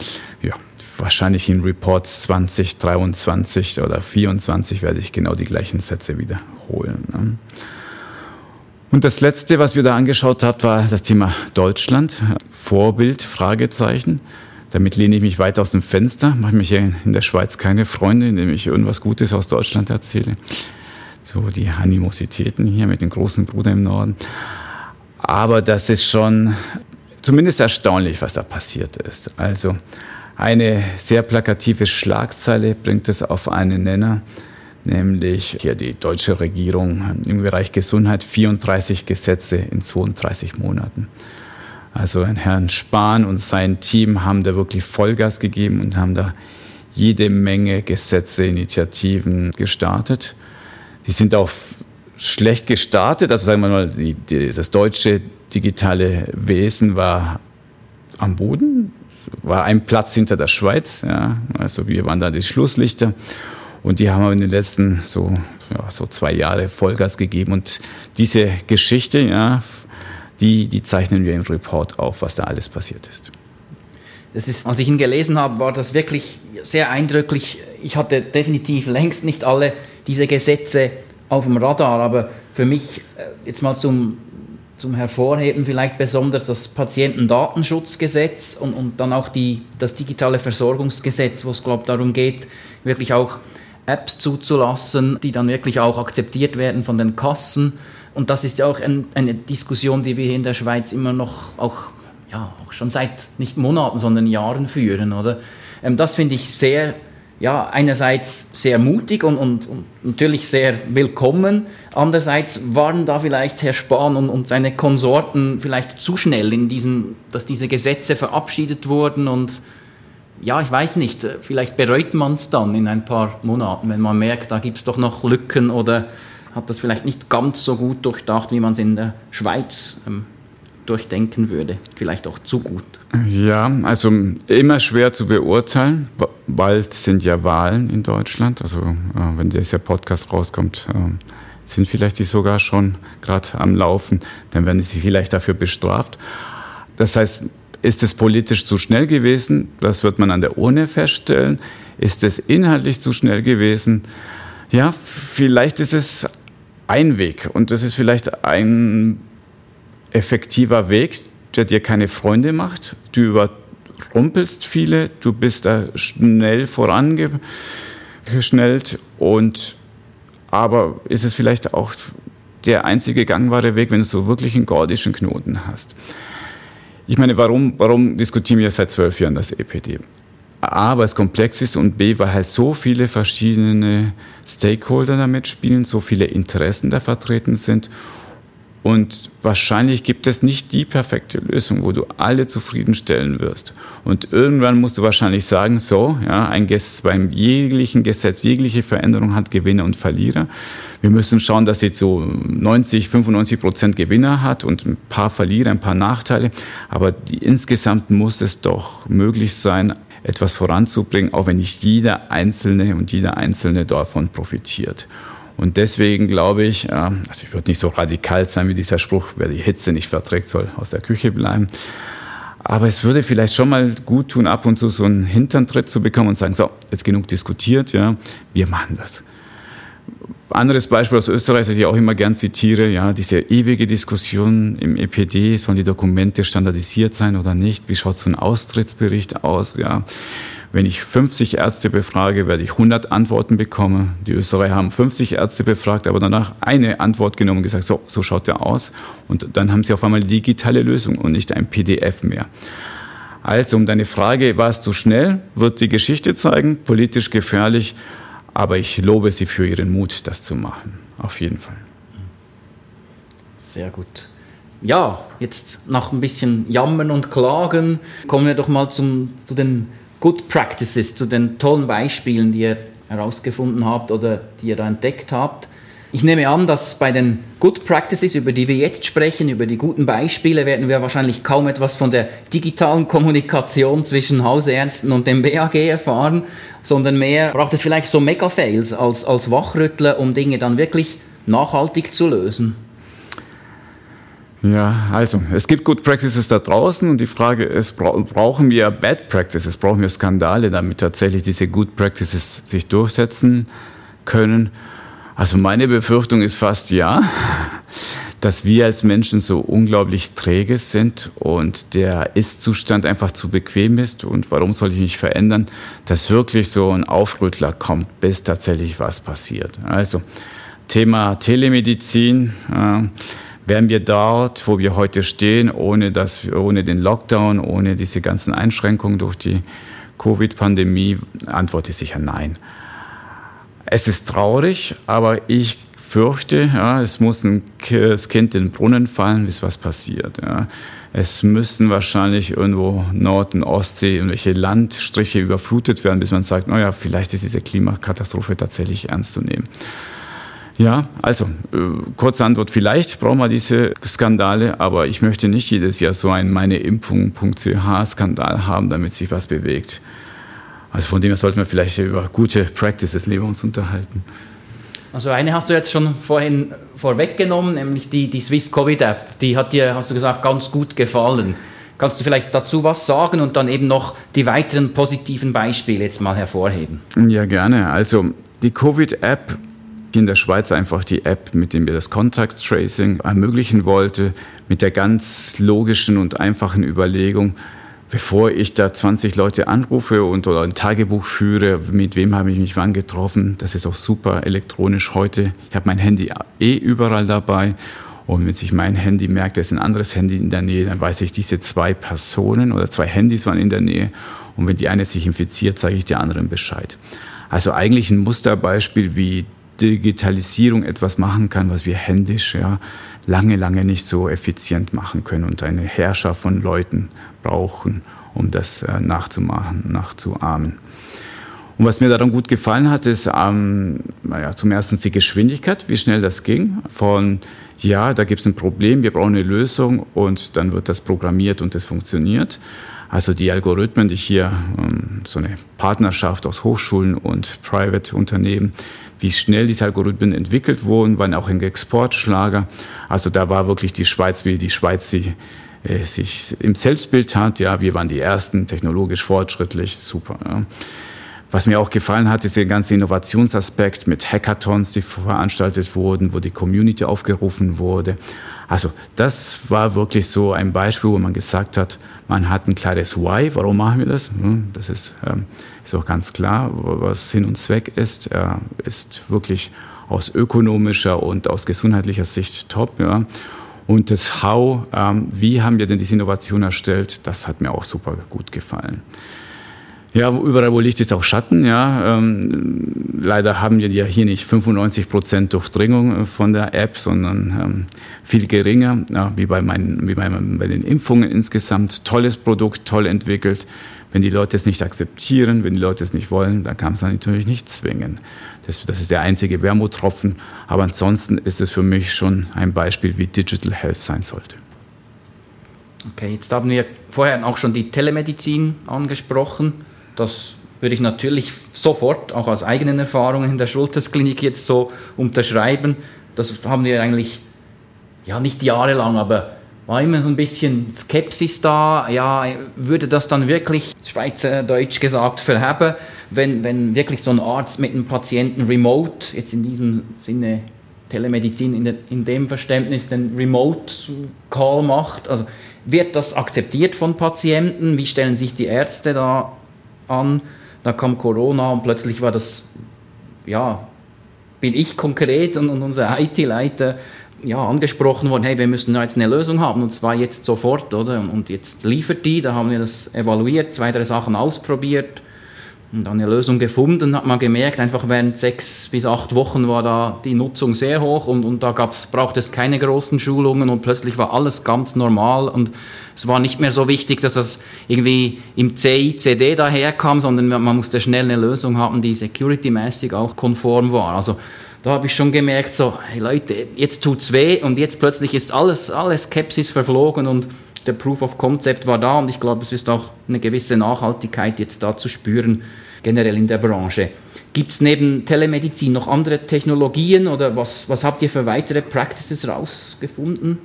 ja, wahrscheinlich in Report 2023 oder 2024 werde ich genau die gleichen Sätze wiederholen. Ne? Und das letzte, was wir da angeschaut haben, war das Thema Deutschland. Vorbild, Fragezeichen. Damit lehne ich mich weit aus dem Fenster, mache mich in der Schweiz keine Freunde, indem ich irgendwas Gutes aus Deutschland erzähle. So die Animositäten hier mit dem großen Bruder im Norden. Aber das ist schon zumindest erstaunlich, was da passiert ist. Also eine sehr plakative Schlagzeile bringt es auf einen Nenner, nämlich hier die deutsche Regierung im Bereich Gesundheit 34 Gesetze in 32 Monaten. Also Herrn Spahn und sein Team haben da wirklich Vollgas gegeben und haben da jede Menge Gesetze, Initiativen gestartet. Die sind auch schlecht gestartet. Also sagen wir mal, die, die, das deutsche digitale Wesen war am Boden, war ein Platz hinter der Schweiz. Ja. Also wir waren da die Schlusslichter und die haben in den letzten so, ja, so zwei Jahre Vollgas gegeben. Und diese Geschichte, ja, die, die zeichnen wir im Report auf, was da alles passiert ist. Das ist, als ich ihn gelesen habe, war das wirklich sehr eindrücklich. Ich hatte definitiv längst nicht alle diese Gesetze auf dem Radar, aber für mich äh, jetzt mal zum zum Hervorheben vielleicht besonders das Patientendatenschutzgesetz und, und dann auch die, das digitale Versorgungsgesetz, wo es, glaube ich, darum geht, wirklich auch Apps zuzulassen, die dann wirklich auch akzeptiert werden von den Kassen. Und das ist ja auch ein, eine Diskussion, die wir hier in der Schweiz immer noch auch, ja, auch schon seit nicht Monaten, sondern Jahren führen, oder? Ähm, das finde ich sehr ja, einerseits sehr mutig und, und, und, natürlich sehr willkommen. Andererseits waren da vielleicht Herr Spahn und, und seine Konsorten vielleicht zu schnell in diesen, dass diese Gesetze verabschiedet wurden und ja, ich weiß nicht, vielleicht bereut man es dann in ein paar Monaten, wenn man merkt, da gibt es doch noch Lücken oder hat das vielleicht nicht ganz so gut durchdacht, wie man es in der Schweiz ähm, durchdenken würde. Vielleicht auch zu gut. Ja, also immer schwer zu beurteilen. Bald sind ja Wahlen in Deutschland. Also äh, wenn dieser Podcast rauskommt, äh, sind vielleicht die sogar schon gerade am Laufen. Dann werden sie vielleicht dafür bestraft. Das heißt, ist es politisch zu schnell gewesen? Das wird man an der Urne feststellen. Ist es inhaltlich zu schnell gewesen? Ja, vielleicht ist es ein Weg und das ist vielleicht ein effektiver Weg, der dir keine Freunde macht. Du überrumpelst viele, du bist da schnell vorangeschnellt und aber ist es vielleicht auch der einzige gangbare Weg, wenn du so wirklich einen gordischen Knoten hast. Ich meine, warum, warum diskutieren wir seit zwölf Jahren das EPD? A, weil es komplex ist und B, weil halt so viele verschiedene Stakeholder damit spielen, so viele Interessen da vertreten sind und wahrscheinlich gibt es nicht die perfekte Lösung, wo du alle zufriedenstellen wirst. Und irgendwann musst du wahrscheinlich sagen, so, ja, ein Gesetz, beim jeglichen Gesetz, jegliche Veränderung hat Gewinner und Verlierer. Wir müssen schauen, dass sie so 90, 95 Prozent Gewinner hat und ein paar Verlierer, ein paar Nachteile. Aber die, insgesamt muss es doch möglich sein, etwas voranzubringen, auch wenn nicht jeder Einzelne und jeder Einzelne davon profitiert. Und deswegen glaube ich, also ich würde nicht so radikal sein wie dieser Spruch, wer die Hitze nicht verträgt, soll aus der Küche bleiben. Aber es würde vielleicht schon mal gut tun, ab und zu so einen Hinterntritt zu bekommen und sagen, so, jetzt genug diskutiert, ja, wir machen das. Anderes Beispiel aus Österreich, das ich auch immer gern zitiere, ja, diese ewige Diskussion im EPD, sollen die Dokumente standardisiert sein oder nicht? Wie schaut so ein Austrittsbericht aus? Ja, wenn ich 50 Ärzte befrage, werde ich 100 Antworten bekommen. Die Österreicher haben 50 Ärzte befragt, aber danach eine Antwort genommen und gesagt, so, so schaut der aus. Und dann haben sie auf einmal digitale Lösung und nicht ein PDF mehr. Also, um deine Frage, war es zu schnell, wird die Geschichte zeigen, politisch gefährlich, aber ich lobe sie für ihren Mut, das zu machen. Auf jeden Fall. Sehr gut. Ja, jetzt nach ein bisschen Jammern und Klagen kommen wir doch mal zum, zu den Good Practices, zu den tollen Beispielen, die ihr herausgefunden habt oder die ihr da entdeckt habt. Ich nehme an, dass bei den Good Practices, über die wir jetzt sprechen, über die guten Beispiele, werden wir wahrscheinlich kaum etwas von der digitalen Kommunikation zwischen Hausärzten und dem BAG erfahren, sondern mehr braucht es vielleicht so Mega-Fails als, als Wachrüttler, um Dinge dann wirklich nachhaltig zu lösen. Ja, also es gibt Good Practices da draußen und die Frage ist, brauchen wir Bad Practices, brauchen wir Skandale, damit tatsächlich diese Good Practices sich durchsetzen können? Also meine Befürchtung ist fast ja, dass wir als Menschen so unglaublich träge sind und der Ist-Zustand einfach zu bequem ist. Und warum soll ich mich verändern, dass wirklich so ein Aufrüttler kommt, bis tatsächlich was passiert. Also Thema Telemedizin. Äh, wären wir dort, wo wir heute stehen, ohne, dass, ohne den Lockdown, ohne diese ganzen Einschränkungen durch die Covid-Pandemie? Antwort ist sicher nein. Es ist traurig, aber ich fürchte, ja, es muss ein, das Kind in den Brunnen fallen, bis was passiert. Ja. Es müssen wahrscheinlich irgendwo Nord- und Ostsee, irgendwelche Landstriche überflutet werden, bis man sagt, naja, vielleicht ist diese Klimakatastrophe tatsächlich ernst zu nehmen. Ja, also äh, kurze Antwort, vielleicht brauchen wir diese Skandale, aber ich möchte nicht jedes Jahr so einen meineimpfung.ch-Skandal haben, damit sich was bewegt. Also von dem her sollten wir vielleicht über gute Practices lieber uns unterhalten. Also eine hast du jetzt schon vorhin vorweggenommen, nämlich die, die Swiss Covid App. Die hat dir, hast du gesagt, ganz gut gefallen. Kannst du vielleicht dazu was sagen und dann eben noch die weiteren positiven Beispiele jetzt mal hervorheben? Ja, gerne. Also die Covid App in der Schweiz einfach die App, mit der wir das Contact Tracing ermöglichen wollte, mit der ganz logischen und einfachen Überlegung, bevor ich da 20 Leute anrufe und oder ein Tagebuch führe, mit wem habe ich mich wann getroffen, das ist auch super elektronisch heute. Ich habe mein Handy eh überall dabei und wenn sich mein Handy merkt, da ist ein anderes Handy in der Nähe, dann weiß ich, diese zwei Personen oder zwei Handys waren in der Nähe und wenn die eine sich infiziert, sage ich der anderen Bescheid. Also eigentlich ein Musterbeispiel, wie Digitalisierung etwas machen kann, was wir händisch ja lange, lange nicht so effizient machen können und eine Herrscher von Leuten brauchen, um das äh, nachzumachen, nachzuahmen. Und was mir daran gut gefallen hat, ist ähm, naja, zum ersten die Geschwindigkeit, wie schnell das ging. Von ja, da gibt es ein Problem, wir brauchen eine Lösung und dann wird das programmiert und es funktioniert. Also die Algorithmen, die hier ähm, so eine Partnerschaft aus Hochschulen und Private-Unternehmen, wie schnell diese Algorithmen entwickelt wurden, waren auch ein Exportschlager. Also da war wirklich die Schweiz, wie die Schweiz sie äh, sich im Selbstbild hat. Ja, wir waren die Ersten, technologisch fortschrittlich, super. Ja. Was mir auch gefallen hat, ist der ganze Innovationsaspekt mit Hackathons, die veranstaltet wurden, wo die Community aufgerufen wurde. Also das war wirklich so ein Beispiel, wo man gesagt hat, man hat ein klares Why, warum machen wir das? Hm, das ist, ähm, ist auch ganz klar, was Sinn und Zweck ist, ist wirklich aus ökonomischer und aus gesundheitlicher Sicht top. Ja. Und das How, ähm, wie haben wir denn diese Innovation erstellt, das hat mir auch super gut gefallen. Ja, überall wo Licht ist auch Schatten. Ja, ähm, leider haben wir ja hier nicht 95 Prozent Durchdringung von der App, sondern ähm, viel geringer, ja, wie bei meinen, wie bei, bei den Impfungen insgesamt. Tolles Produkt, toll entwickelt. Wenn die Leute es nicht akzeptieren, wenn die Leute es nicht wollen, dann kann es natürlich nicht zwingen. Das, das ist der einzige Wermuttropfen. Aber ansonsten ist es für mich schon ein Beispiel, wie Digital Health sein sollte. Okay, jetzt haben wir vorher auch schon die Telemedizin angesprochen. Das würde ich natürlich sofort, auch aus eigenen Erfahrungen in der Schultersklinik jetzt so unterschreiben. Das haben wir eigentlich, ja nicht jahrelang, aber war immer so ein bisschen Skepsis da. Ja, würde das dann wirklich, Schweizerdeutsch gesagt, verheben, wenn, wenn wirklich so ein Arzt mit einem Patienten remote, jetzt in diesem Sinne Telemedizin in, de, in dem Verständnis, den Remote-Call macht? Also wird das akzeptiert von Patienten? Wie stellen sich die Ärzte da an. Da kam Corona und plötzlich war das, ja, bin ich konkret und, und unser IT-Leiter ja, angesprochen worden, hey, wir müssen jetzt eine Lösung haben und zwar jetzt sofort, oder? Und jetzt liefert die, da haben wir das evaluiert, zwei, drei Sachen ausprobiert und dann eine Lösung gefunden, hat man gemerkt, einfach während sechs bis acht Wochen war da die Nutzung sehr hoch und, und da gab's, brauchte es keine großen Schulungen und plötzlich war alles ganz normal und es war nicht mehr so wichtig, dass das irgendwie im CICD daherkam, sondern man musste schnell eine Lösung haben, die security-mäßig auch konform war. Also da habe ich schon gemerkt, so, hey Leute, jetzt tut's weh und jetzt plötzlich ist alles, alles Skepsis verflogen und der Proof of Concept war da und ich glaube, es ist auch eine gewisse Nachhaltigkeit jetzt da zu spüren, generell in der Branche. Gibt es neben Telemedizin noch andere Technologien oder was, was habt ihr für weitere Practices rausgefunden?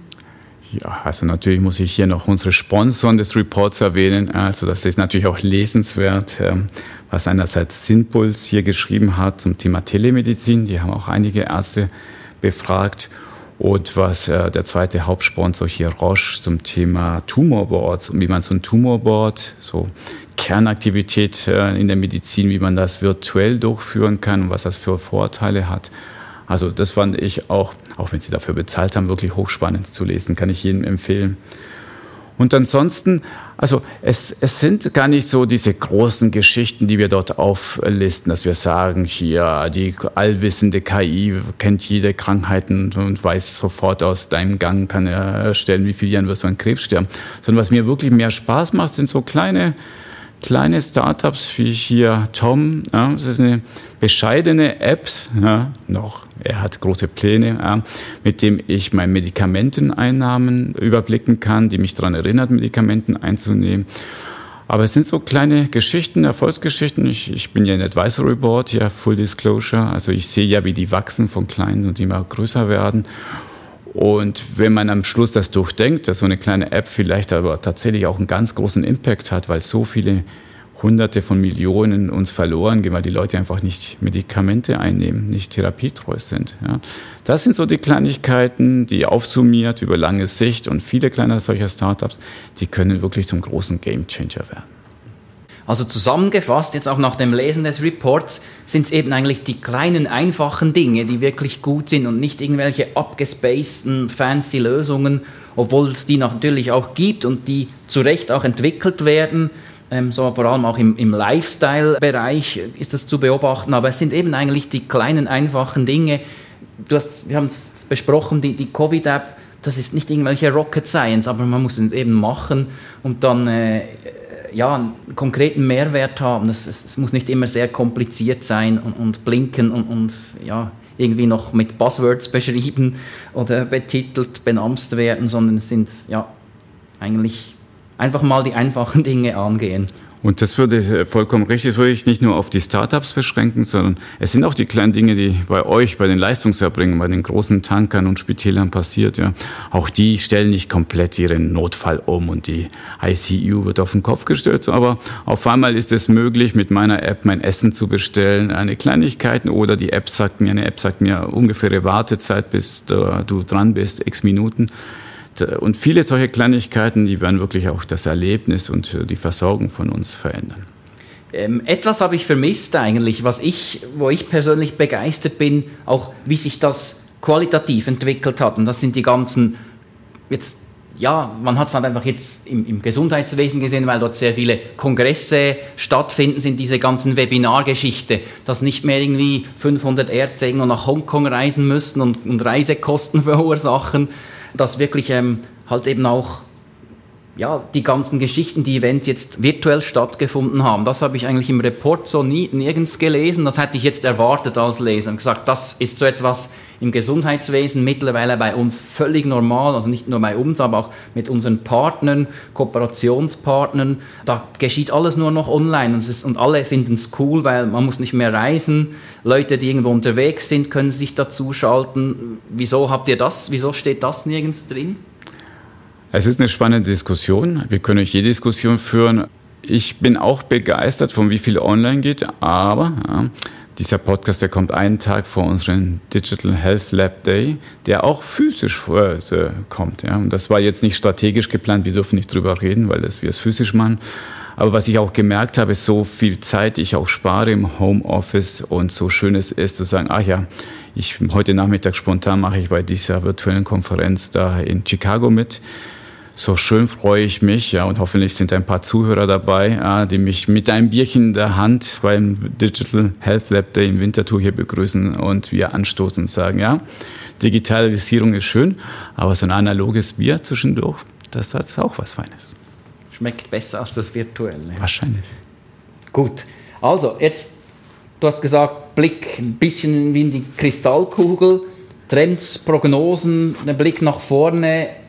Ja, also natürlich muss ich hier noch unsere Sponsoren des Reports erwähnen. Also das ist natürlich auch lesenswert, ähm, was einerseits Sinpuls hier geschrieben hat zum Thema Telemedizin. Die haben auch einige Ärzte befragt. Und was äh, der zweite Hauptsponsor hier Roche zum Thema Tumorboards und wie man so ein Tumorboard, so Kernaktivität äh, in der Medizin, wie man das virtuell durchführen kann und was das für Vorteile hat. Also das fand ich auch, auch wenn Sie dafür bezahlt haben, wirklich hochspannend zu lesen, kann ich jedem empfehlen. Und ansonsten, also es, es sind gar nicht so diese großen Geschichten, die wir dort auflisten, dass wir sagen, hier die allwissende KI kennt jede Krankheit und weiß sofort aus deinem Gang, kann er erstellen, wie viele Jahren wirst du an Krebs sterben. Sondern was mir wirklich mehr Spaß macht, sind so kleine kleine Startups wie hier Tom. Ja, das ist eine bescheidene App, ja, noch. Er hat große Pläne, ja, mit dem ich meine Medikamenteneinnahmen überblicken kann, die mich daran erinnert, Medikamenten einzunehmen. Aber es sind so kleine Geschichten, Erfolgsgeschichten. Ich, ich bin ja ein Advisory Board, ja, Full Disclosure. Also ich sehe ja, wie die wachsen von klein und immer größer werden. Und wenn man am Schluss das durchdenkt, dass so eine kleine App vielleicht aber tatsächlich auch einen ganz großen Impact hat, weil so viele Hunderte von Millionen uns verloren gehen, weil die Leute einfach nicht Medikamente einnehmen, nicht therapietreu sind. Ja. Das sind so die Kleinigkeiten, die aufsummiert über lange Sicht und viele kleine solcher Startups, die können wirklich zum großen Gamechanger werden. Also zusammengefasst, jetzt auch nach dem Lesen des Reports, sind es eben eigentlich die kleinen, einfachen Dinge, die wirklich gut sind und nicht irgendwelche abgespaceden, fancy Lösungen, obwohl es die natürlich auch gibt und die zu Recht auch entwickelt werden. Ähm, so vor allem auch im, im Lifestyle-Bereich ist das zu beobachten, aber es sind eben eigentlich die kleinen, einfachen Dinge. Du hast, wir haben es besprochen, die, die Covid-App, das ist nicht irgendwelche Rocket Science, aber man muss es eben machen und dann äh, ja, einen konkreten Mehrwert haben. Es, es, muss nicht immer sehr kompliziert sein und, und blinken und, und, ja, irgendwie noch mit Buzzwords beschrieben oder betitelt, benamst werden, sondern es sind ja eigentlich einfach mal die einfachen Dinge angehen. Und das würde äh, vollkommen richtig, würde ich nicht nur auf die Startups beschränken, sondern es sind auch die kleinen Dinge, die bei euch, bei den Leistungserbringern, bei den großen Tankern und Spitälern passiert. Ja. Auch die stellen nicht komplett ihren Notfall um und die ICU wird auf den Kopf gestellt. Aber auf einmal ist es möglich, mit meiner App mein Essen zu bestellen, eine Kleinigkeiten oder die App sagt mir, eine App sagt mir ungefähre Wartezeit, bis du dran bist, x Minuten. Und viele solche Kleinigkeiten, die werden wirklich auch das Erlebnis und die Versorgung von uns verändern. Ähm, etwas habe ich vermisst eigentlich, was ich, wo ich persönlich begeistert bin, auch wie sich das qualitativ entwickelt hat. Und das sind die ganzen, jetzt, ja, man hat es halt einfach jetzt im, im, Gesundheitswesen gesehen, weil dort sehr viele Kongresse stattfinden, sind diese ganzen Webinargeschichte, dass nicht mehr irgendwie 500 Ärzte irgendwo nach Hongkong reisen müssen und, und Reisekosten verursachen, dass wirklich ähm, halt eben auch ja, die ganzen Geschichten, die Events jetzt virtuell stattgefunden haben, das habe ich eigentlich im Report so nie, nirgends gelesen. Das hätte ich jetzt erwartet als Leser und gesagt, das ist so etwas im Gesundheitswesen mittlerweile bei uns völlig normal, also nicht nur bei uns, aber auch mit unseren Partnern, Kooperationspartnern. Da geschieht alles nur noch online und, ist, und alle finden es cool, weil man muss nicht mehr reisen. Leute, die irgendwo unterwegs sind, können sich dazuschalten. Wieso habt ihr das? Wieso steht das nirgends drin? Es ist eine spannende Diskussion. Wir können euch jede Diskussion führen. Ich bin auch begeistert, von wie viel online geht, aber ja, dieser Podcast, der kommt einen Tag vor unserem Digital Health Lab Day, der auch physisch äh, kommt. Ja. Und das war jetzt nicht strategisch geplant, wir dürfen nicht drüber reden, weil das wir es physisch machen. Aber was ich auch gemerkt habe, ist so viel Zeit ich auch spare im Homeoffice und so schön es ist zu sagen, ach ja, ich heute Nachmittag spontan mache ich bei dieser virtuellen Konferenz da in Chicago mit so schön freue ich mich, ja, und hoffentlich sind ein paar Zuhörer dabei, ja, die mich mit einem Bierchen in der Hand beim Digital Health Lab Day im Winterthur hier begrüßen und wir anstoßen und sagen, ja, Digitalisierung ist schön, aber so ein analoges Bier zwischendurch, das hat auch was Feines. Schmeckt besser als das virtuelle. Wahrscheinlich. Gut, also jetzt, du hast gesagt, Blick ein bisschen wie in die Kristallkugel. Trends, Prognosen, ein Blick nach vorne.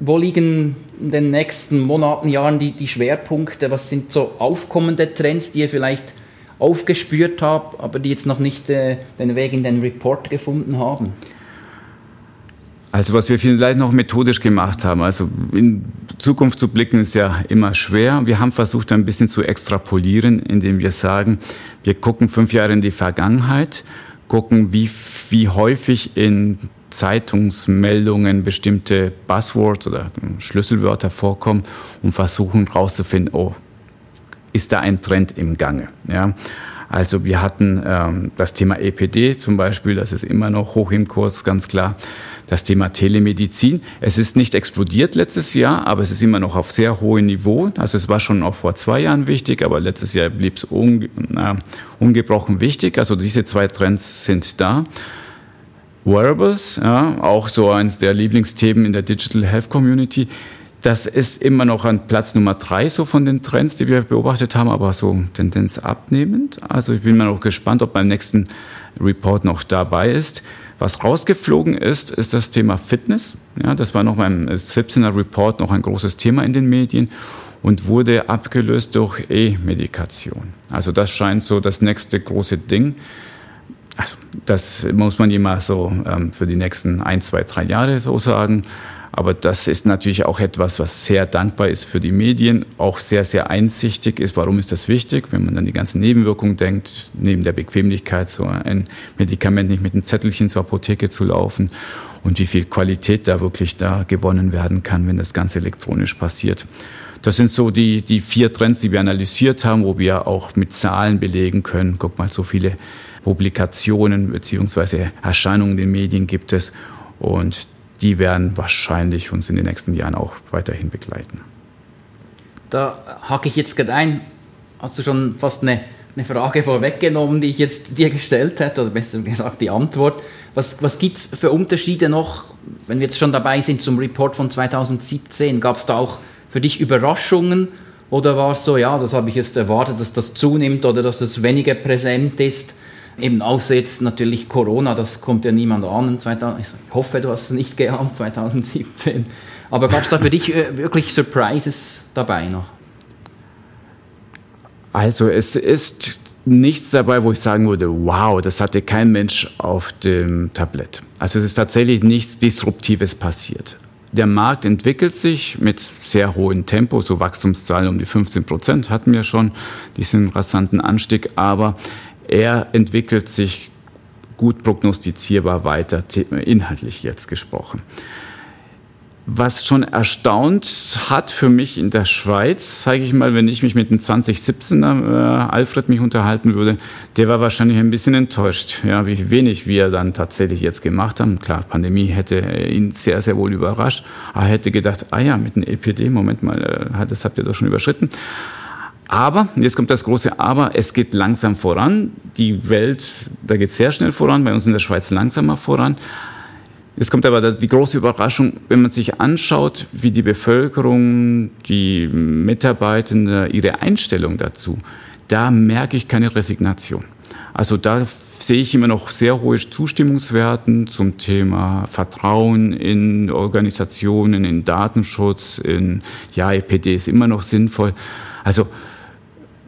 Wo liegen in den nächsten Monaten, Jahren die, die Schwerpunkte? Was sind so aufkommende Trends, die ihr vielleicht aufgespürt habt, aber die jetzt noch nicht äh, den Weg in den Report gefunden haben? Also was wir vielleicht noch methodisch gemacht haben, also in Zukunft zu blicken ist ja immer schwer. Wir haben versucht ein bisschen zu extrapolieren, indem wir sagen, wir gucken fünf Jahre in die Vergangenheit, gucken, wie, wie häufig in Zeitungsmeldungen bestimmte Buzzwords oder Schlüsselwörter vorkommen und versuchen herauszufinden, oh, ist da ein Trend im Gange? Ja. Also wir hatten ähm, das Thema EPD zum Beispiel, das ist immer noch hoch im Kurs, ganz klar. Das Thema Telemedizin. Es ist nicht explodiert letztes Jahr, aber es ist immer noch auf sehr hohem Niveau. Also es war schon auch vor zwei Jahren wichtig, aber letztes Jahr blieb es unge ungebrochen wichtig. Also diese zwei Trends sind da. Wearables, ja, auch so eines der Lieblingsthemen in der Digital Health Community. Das ist immer noch an Platz Nummer drei so von den Trends, die wir beobachtet haben, aber so Tendenz abnehmend. Also ich bin mal noch gespannt, ob beim nächsten Report noch dabei ist. Was rausgeflogen ist, ist das Thema Fitness. Ja, das war noch beim 17er Report noch ein großes Thema in den Medien und wurde abgelöst durch E-Medikation. Also das scheint so das nächste große Ding. Also das muss man immer so ähm, für die nächsten ein, zwei, drei Jahre so sagen. Aber das ist natürlich auch etwas, was sehr dankbar ist für die Medien, auch sehr, sehr einsichtig ist. Warum ist das wichtig? Wenn man dann die ganzen Nebenwirkungen denkt, neben der Bequemlichkeit, so ein Medikament nicht mit einem Zettelchen zur Apotheke zu laufen und wie viel Qualität da wirklich da gewonnen werden kann, wenn das Ganze elektronisch passiert. Das sind so die, die vier Trends, die wir analysiert haben, wo wir auch mit Zahlen belegen können. Guck mal, so viele Publikationen beziehungsweise Erscheinungen in den Medien gibt es. Und die werden wahrscheinlich uns in den nächsten Jahren auch weiterhin begleiten. Da hake ich jetzt gerade ein. Hast du schon fast eine, eine Frage vorweggenommen, die ich jetzt dir gestellt hätte, oder besser gesagt die Antwort. Was, was gibt es für Unterschiede noch, wenn wir jetzt schon dabei sind zum Report von 2017? Gab es da auch für dich Überraschungen? Oder war es so, ja, das habe ich jetzt erwartet, dass das zunimmt oder dass das weniger präsent ist? Eben außer jetzt natürlich Corona, das kommt ja niemand an. Ich hoffe, du hast es nicht geahnt 2017. Aber gab es da für dich äh, wirklich Surprises dabei noch? Also es ist nichts dabei, wo ich sagen würde, wow, das hatte kein Mensch auf dem Tablett. Also es ist tatsächlich nichts Disruptives passiert. Der Markt entwickelt sich mit sehr hohem Tempo, so Wachstumszahlen um die 15 Prozent hatten wir schon, diesen rasanten Anstieg, aber er entwickelt sich gut prognostizierbar weiter, inhaltlich jetzt gesprochen. Was schon erstaunt hat für mich in der Schweiz, sage ich mal, wenn ich mich mit dem 2017er äh, Alfred mich unterhalten würde, der war wahrscheinlich ein bisschen enttäuscht, ja, wie wenig wir dann tatsächlich jetzt gemacht haben. Klar, Pandemie hätte ihn sehr, sehr wohl überrascht. Er hätte gedacht, ah ja, mit dem EPD, Moment mal, äh, das habt ihr doch schon überschritten. Aber, jetzt kommt das große Aber, es geht langsam voran. Die Welt, da geht sehr schnell voran, bei uns in der Schweiz langsamer voran. Jetzt kommt aber die große Überraschung, wenn man sich anschaut, wie die Bevölkerung, die Mitarbeitenden, ihre Einstellung dazu, da merke ich keine Resignation. Also da sehe ich immer noch sehr hohe Zustimmungswerten zum Thema Vertrauen in Organisationen, in Datenschutz, in, ja, EPD ist immer noch sinnvoll. Also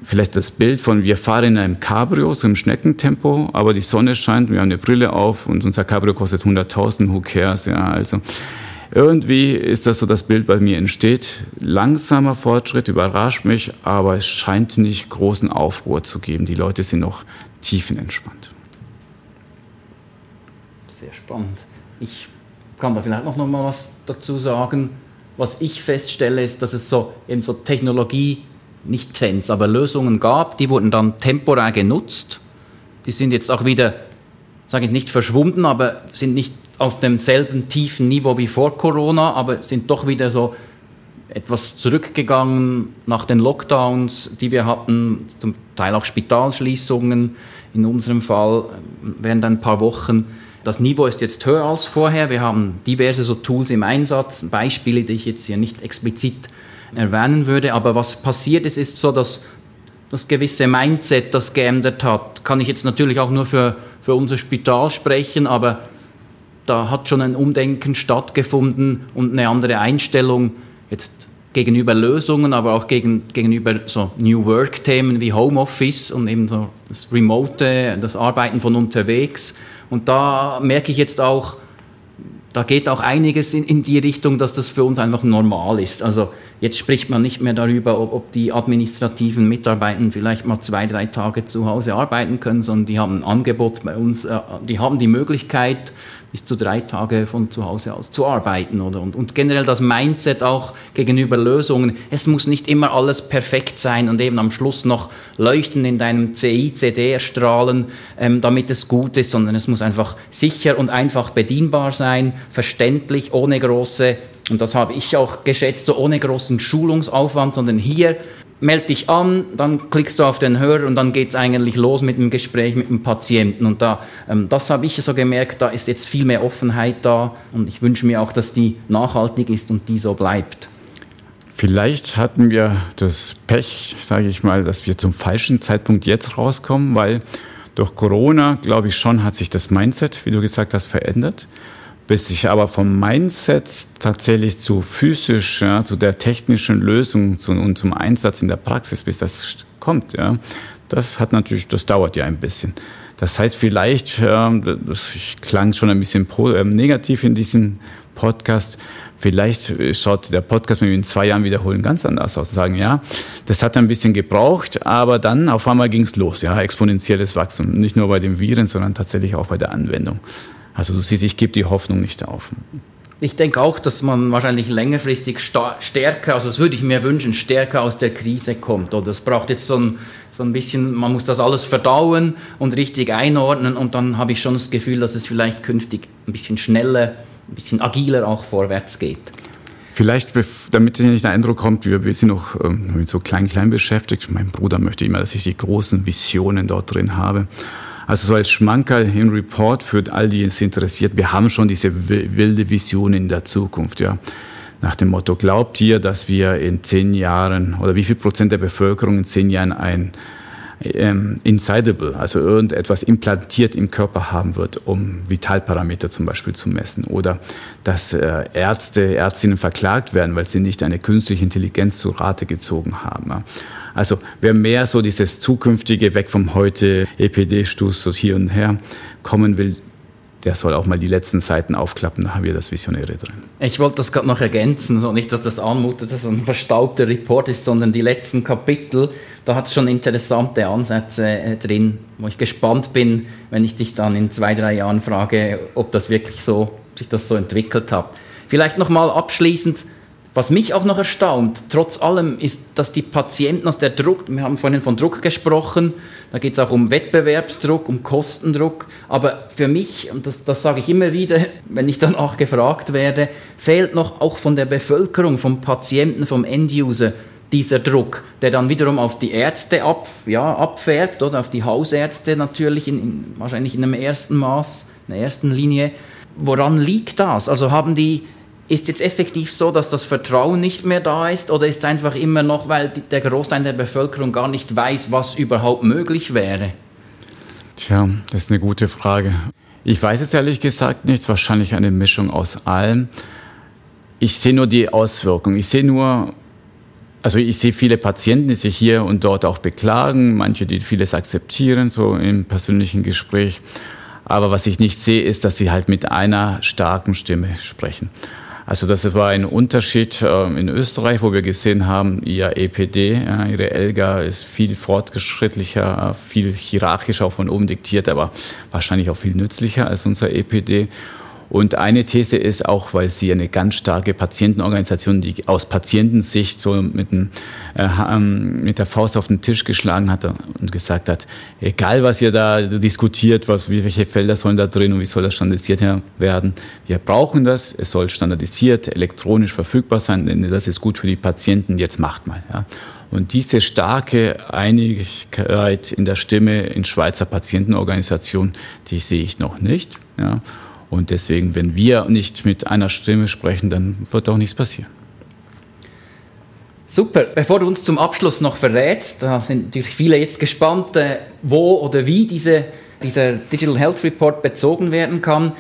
vielleicht das Bild von, wir fahren in einem Cabrio, so im Schneckentempo, aber die Sonne scheint, wir haben eine Brille auf und unser Cabrio kostet 100.000, who cares, ja, also irgendwie ist das so das Bild bei mir entsteht. Langsamer Fortschritt überrascht mich, aber es scheint nicht großen Aufruhr zu geben. Die Leute sind noch tiefenentspannt. Sehr spannend. Ich kann da vielleicht noch mal was dazu sagen. Was ich feststelle, ist, dass es so in so Technologie nicht Trends, aber Lösungen gab, die wurden dann temporär genutzt. Die sind jetzt auch wieder, sage ich nicht verschwunden, aber sind nicht auf demselben tiefen Niveau wie vor Corona, aber sind doch wieder so etwas zurückgegangen nach den Lockdowns, die wir hatten, zum Teil auch Spitalschließungen in unserem Fall während ein paar Wochen. Das Niveau ist jetzt höher als vorher. Wir haben diverse so Tools im Einsatz, Beispiele, die ich jetzt hier nicht explizit erwähnen würde. Aber was passiert ist, ist so, dass das gewisse Mindset, das geändert hat. Kann ich jetzt natürlich auch nur für, für unser Spital sprechen, aber da hat schon ein Umdenken stattgefunden und eine andere Einstellung jetzt gegenüber Lösungen, aber auch gegen, gegenüber so New Work-Themen wie Homeoffice und eben so das Remote, das Arbeiten von unterwegs. Und da merke ich jetzt auch, da geht auch einiges in, in die Richtung, dass das für uns einfach normal ist. Also jetzt spricht man nicht mehr darüber, ob, ob die administrativen Mitarbeiter vielleicht mal zwei, drei Tage zu Hause arbeiten können, sondern die haben ein Angebot bei uns, äh, die haben die Möglichkeit, bis zu drei Tage von zu Hause aus zu arbeiten. Oder? Und, und generell das Mindset auch gegenüber Lösungen. Es muss nicht immer alles perfekt sein und eben am Schluss noch leuchten in deinem CI, CD strahlen, ähm, damit es gut ist, sondern es muss einfach sicher und einfach bedienbar sein, verständlich, ohne große und das habe ich auch geschätzt, so ohne großen Schulungsaufwand, sondern hier melde dich an, dann klickst du auf den Hörer und dann geht es eigentlich los mit dem Gespräch mit dem Patienten. Und da, ähm, das habe ich so gemerkt, da ist jetzt viel mehr Offenheit da und ich wünsche mir auch, dass die nachhaltig ist und die so bleibt. Vielleicht hatten wir das Pech, sage ich mal, dass wir zum falschen Zeitpunkt jetzt rauskommen, weil durch Corona, glaube ich schon, hat sich das Mindset, wie du gesagt hast, verändert bis ich aber vom Mindset tatsächlich zu physisch, ja, zu der technischen Lösung zu, und zum Einsatz in der Praxis, bis das kommt, ja, das hat natürlich, das dauert ja ein bisschen. Das heißt vielleicht, ja, das klang schon ein bisschen pro, äh, negativ in diesem Podcast, vielleicht schaut der Podcast, wenn wir in zwei Jahren wiederholen, ganz anders aus. Sagen, ja, das hat ein bisschen gebraucht, aber dann auf einmal ging es los, ja, exponentielles Wachstum. Nicht nur bei den Viren, sondern tatsächlich auch bei der Anwendung. Also du siehst, ich gebe die Hoffnung nicht auf. Ich denke auch, dass man wahrscheinlich längerfristig stärker, also das würde ich mir wünschen, stärker aus der Krise kommt. Oder es braucht jetzt so ein, so ein bisschen, man muss das alles verdauen und richtig einordnen und dann habe ich schon das Gefühl, dass es vielleicht künftig ein bisschen schneller, ein bisschen agiler auch vorwärts geht. Vielleicht, damit nicht der Eindruck kommt, wir, wir sind noch ähm, mit so klein-klein beschäftigt. Mein Bruder möchte immer, dass ich die großen Visionen dort drin habe. Also so als Schmankerl im Report für all die es interessiert, wir haben schon diese wilde Vision in der Zukunft, ja. Nach dem Motto, glaubt ihr, dass wir in zehn Jahren oder wie viel Prozent der Bevölkerung in zehn Jahren ein ähm, Insidable, also irgendetwas implantiert im Körper haben wird, um Vitalparameter zum Beispiel zu messen. Oder dass äh, Ärzte, Ärztinnen verklagt werden, weil sie nicht eine künstliche Intelligenz zu Rate gezogen haben. Also wer mehr so dieses zukünftige weg vom heute EPD-Stuss so hier und her kommen will, der soll auch mal die letzten Seiten aufklappen, da haben wir das Visionäre drin. Ich wollte das gerade noch ergänzen, so nicht, dass das anmutet, dass es ein verstaubter Report ist, sondern die letzten Kapitel, da hat es schon interessante Ansätze äh, drin, wo ich gespannt bin, wenn ich dich dann in zwei, drei Jahren frage, ob das wirklich so, sich das so entwickelt hat. Vielleicht nochmal abschließend, was mich auch noch erstaunt, trotz allem, ist, dass die Patienten, aus der Druck, wir haben vorhin von Druck gesprochen, da geht es auch um Wettbewerbsdruck, um Kostendruck, aber für mich, und das, das sage ich immer wieder, wenn ich dann auch gefragt werde, fehlt noch auch von der Bevölkerung, vom Patienten, vom Enduser dieser Druck, der dann wiederum auf die Ärzte ab, ja, abfärbt, oder auf die Hausärzte natürlich, in, in, wahrscheinlich in einem ersten Maß, in der ersten Linie. Woran liegt das? Also haben die ist jetzt effektiv so, dass das Vertrauen nicht mehr da ist oder ist es einfach immer noch, weil der Großteil der Bevölkerung gar nicht weiß, was überhaupt möglich wäre? Tja, das ist eine gute Frage. Ich weiß es ehrlich gesagt nicht, wahrscheinlich eine Mischung aus allem. Ich sehe nur die Auswirkungen. Ich sehe nur, also ich sehe viele Patienten, die sich hier und dort auch beklagen, manche, die vieles akzeptieren, so im persönlichen Gespräch. Aber was ich nicht sehe, ist, dass sie halt mit einer starken Stimme sprechen. Also das war ein Unterschied äh, in Österreich, wo wir gesehen haben, ihr EPD, ihre ELGA ist viel fortgeschrittlicher, äh, viel hierarchischer von oben diktiert, aber wahrscheinlich auch viel nützlicher als unser EPD. Und eine These ist auch, weil sie eine ganz starke Patientenorganisation, die aus Patientensicht so mit, dem, äh, ähm, mit der Faust auf den Tisch geschlagen hat und gesagt hat, egal was ihr da diskutiert, was, welche Felder sollen da drin und wie soll das standardisiert werden, wir brauchen das, es soll standardisiert, elektronisch verfügbar sein, denn das ist gut für die Patienten, jetzt macht mal. Ja. Und diese starke Einigkeit in der Stimme in Schweizer Patientenorganisation, die sehe ich noch nicht. Ja. Und deswegen, wenn wir nicht mit einer Stimme sprechen, dann wird auch nichts passieren. Super. Bevor du uns zum Abschluss noch verrätst, da sind natürlich viele jetzt gespannt, äh, wo oder wie diese, dieser Digital Health Report bezogen werden kann.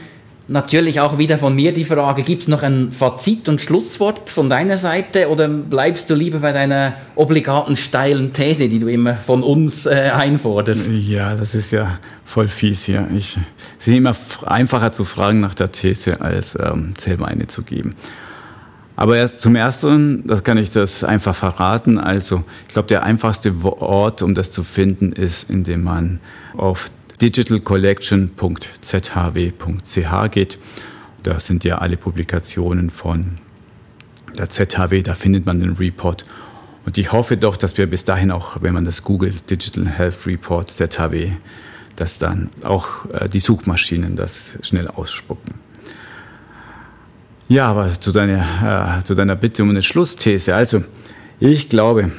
Natürlich auch wieder von mir die Frage, gibt es noch ein Fazit und Schlusswort von deiner Seite oder bleibst du lieber bei deiner obligaten steilen These, die du immer von uns äh, einforderst? Ja, das ist ja voll fies hier. Ich sehe immer einfacher zu fragen nach der These, als ähm, selber eine zu geben. Aber zum Ersten, das kann ich das einfach verraten. Also, ich glaube, der einfachste Ort, um das zu finden, ist, indem man auf digitalcollection.zhw.ch geht. Da sind ja alle Publikationen von der ZHW, da findet man den Report. Und ich hoffe doch, dass wir bis dahin auch, wenn man das googelt, Digital Health Report ZHW, dass dann auch äh, die das schnell ausspucken. Ja, aber zu deiner, äh, zu deiner Bitte um eine Schlussthese. Also, ich glaube,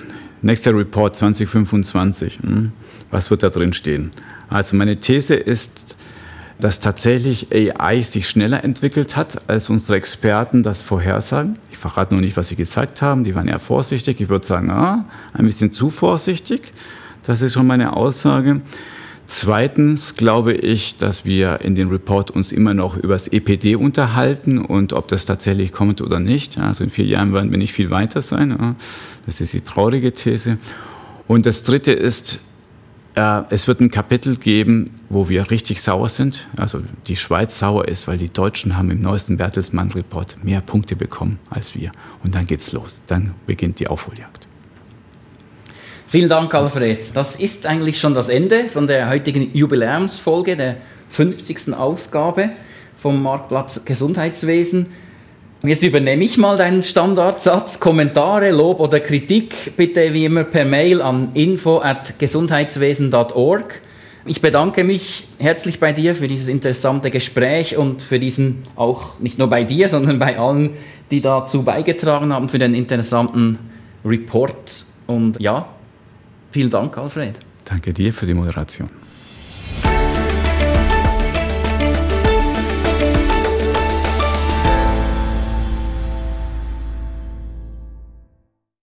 nächster Report 2025, hm, was wird da drin stehen? Also meine These ist, dass tatsächlich AI sich schneller entwickelt hat, als unsere Experten das vorhersagen. Ich verrate noch nicht, was sie gesagt haben. Die waren ja vorsichtig. Ich würde sagen, ah, ein bisschen zu vorsichtig. Das ist schon meine Aussage. Zweitens glaube ich, dass wir in den Report uns immer noch über das EPD unterhalten und ob das tatsächlich kommt oder nicht. Also in vier Jahren werden wir nicht viel weiter sein. Das ist die traurige These. Und das Dritte ist, äh, es wird ein Kapitel geben, wo wir richtig sauer sind. Also die Schweiz sauer ist, weil die Deutschen haben im neuesten Bertelsmann-Report mehr Punkte bekommen als wir. Und dann geht's los. Dann beginnt die Aufholjagd. Vielen Dank, Alfred. Das ist eigentlich schon das Ende von der heutigen Jubiläumsfolge, der 50. Ausgabe vom Marktplatz Gesundheitswesen. Jetzt übernehme ich mal deinen Standardsatz. Kommentare, Lob oder Kritik bitte wie immer per Mail an info@gesundheitswesen.org. Ich bedanke mich herzlich bei dir für dieses interessante Gespräch und für diesen auch nicht nur bei dir, sondern bei allen, die dazu beigetragen haben, für den interessanten Report. Und ja, Vielen Dank, Alfred. Danke dir für die Moderation.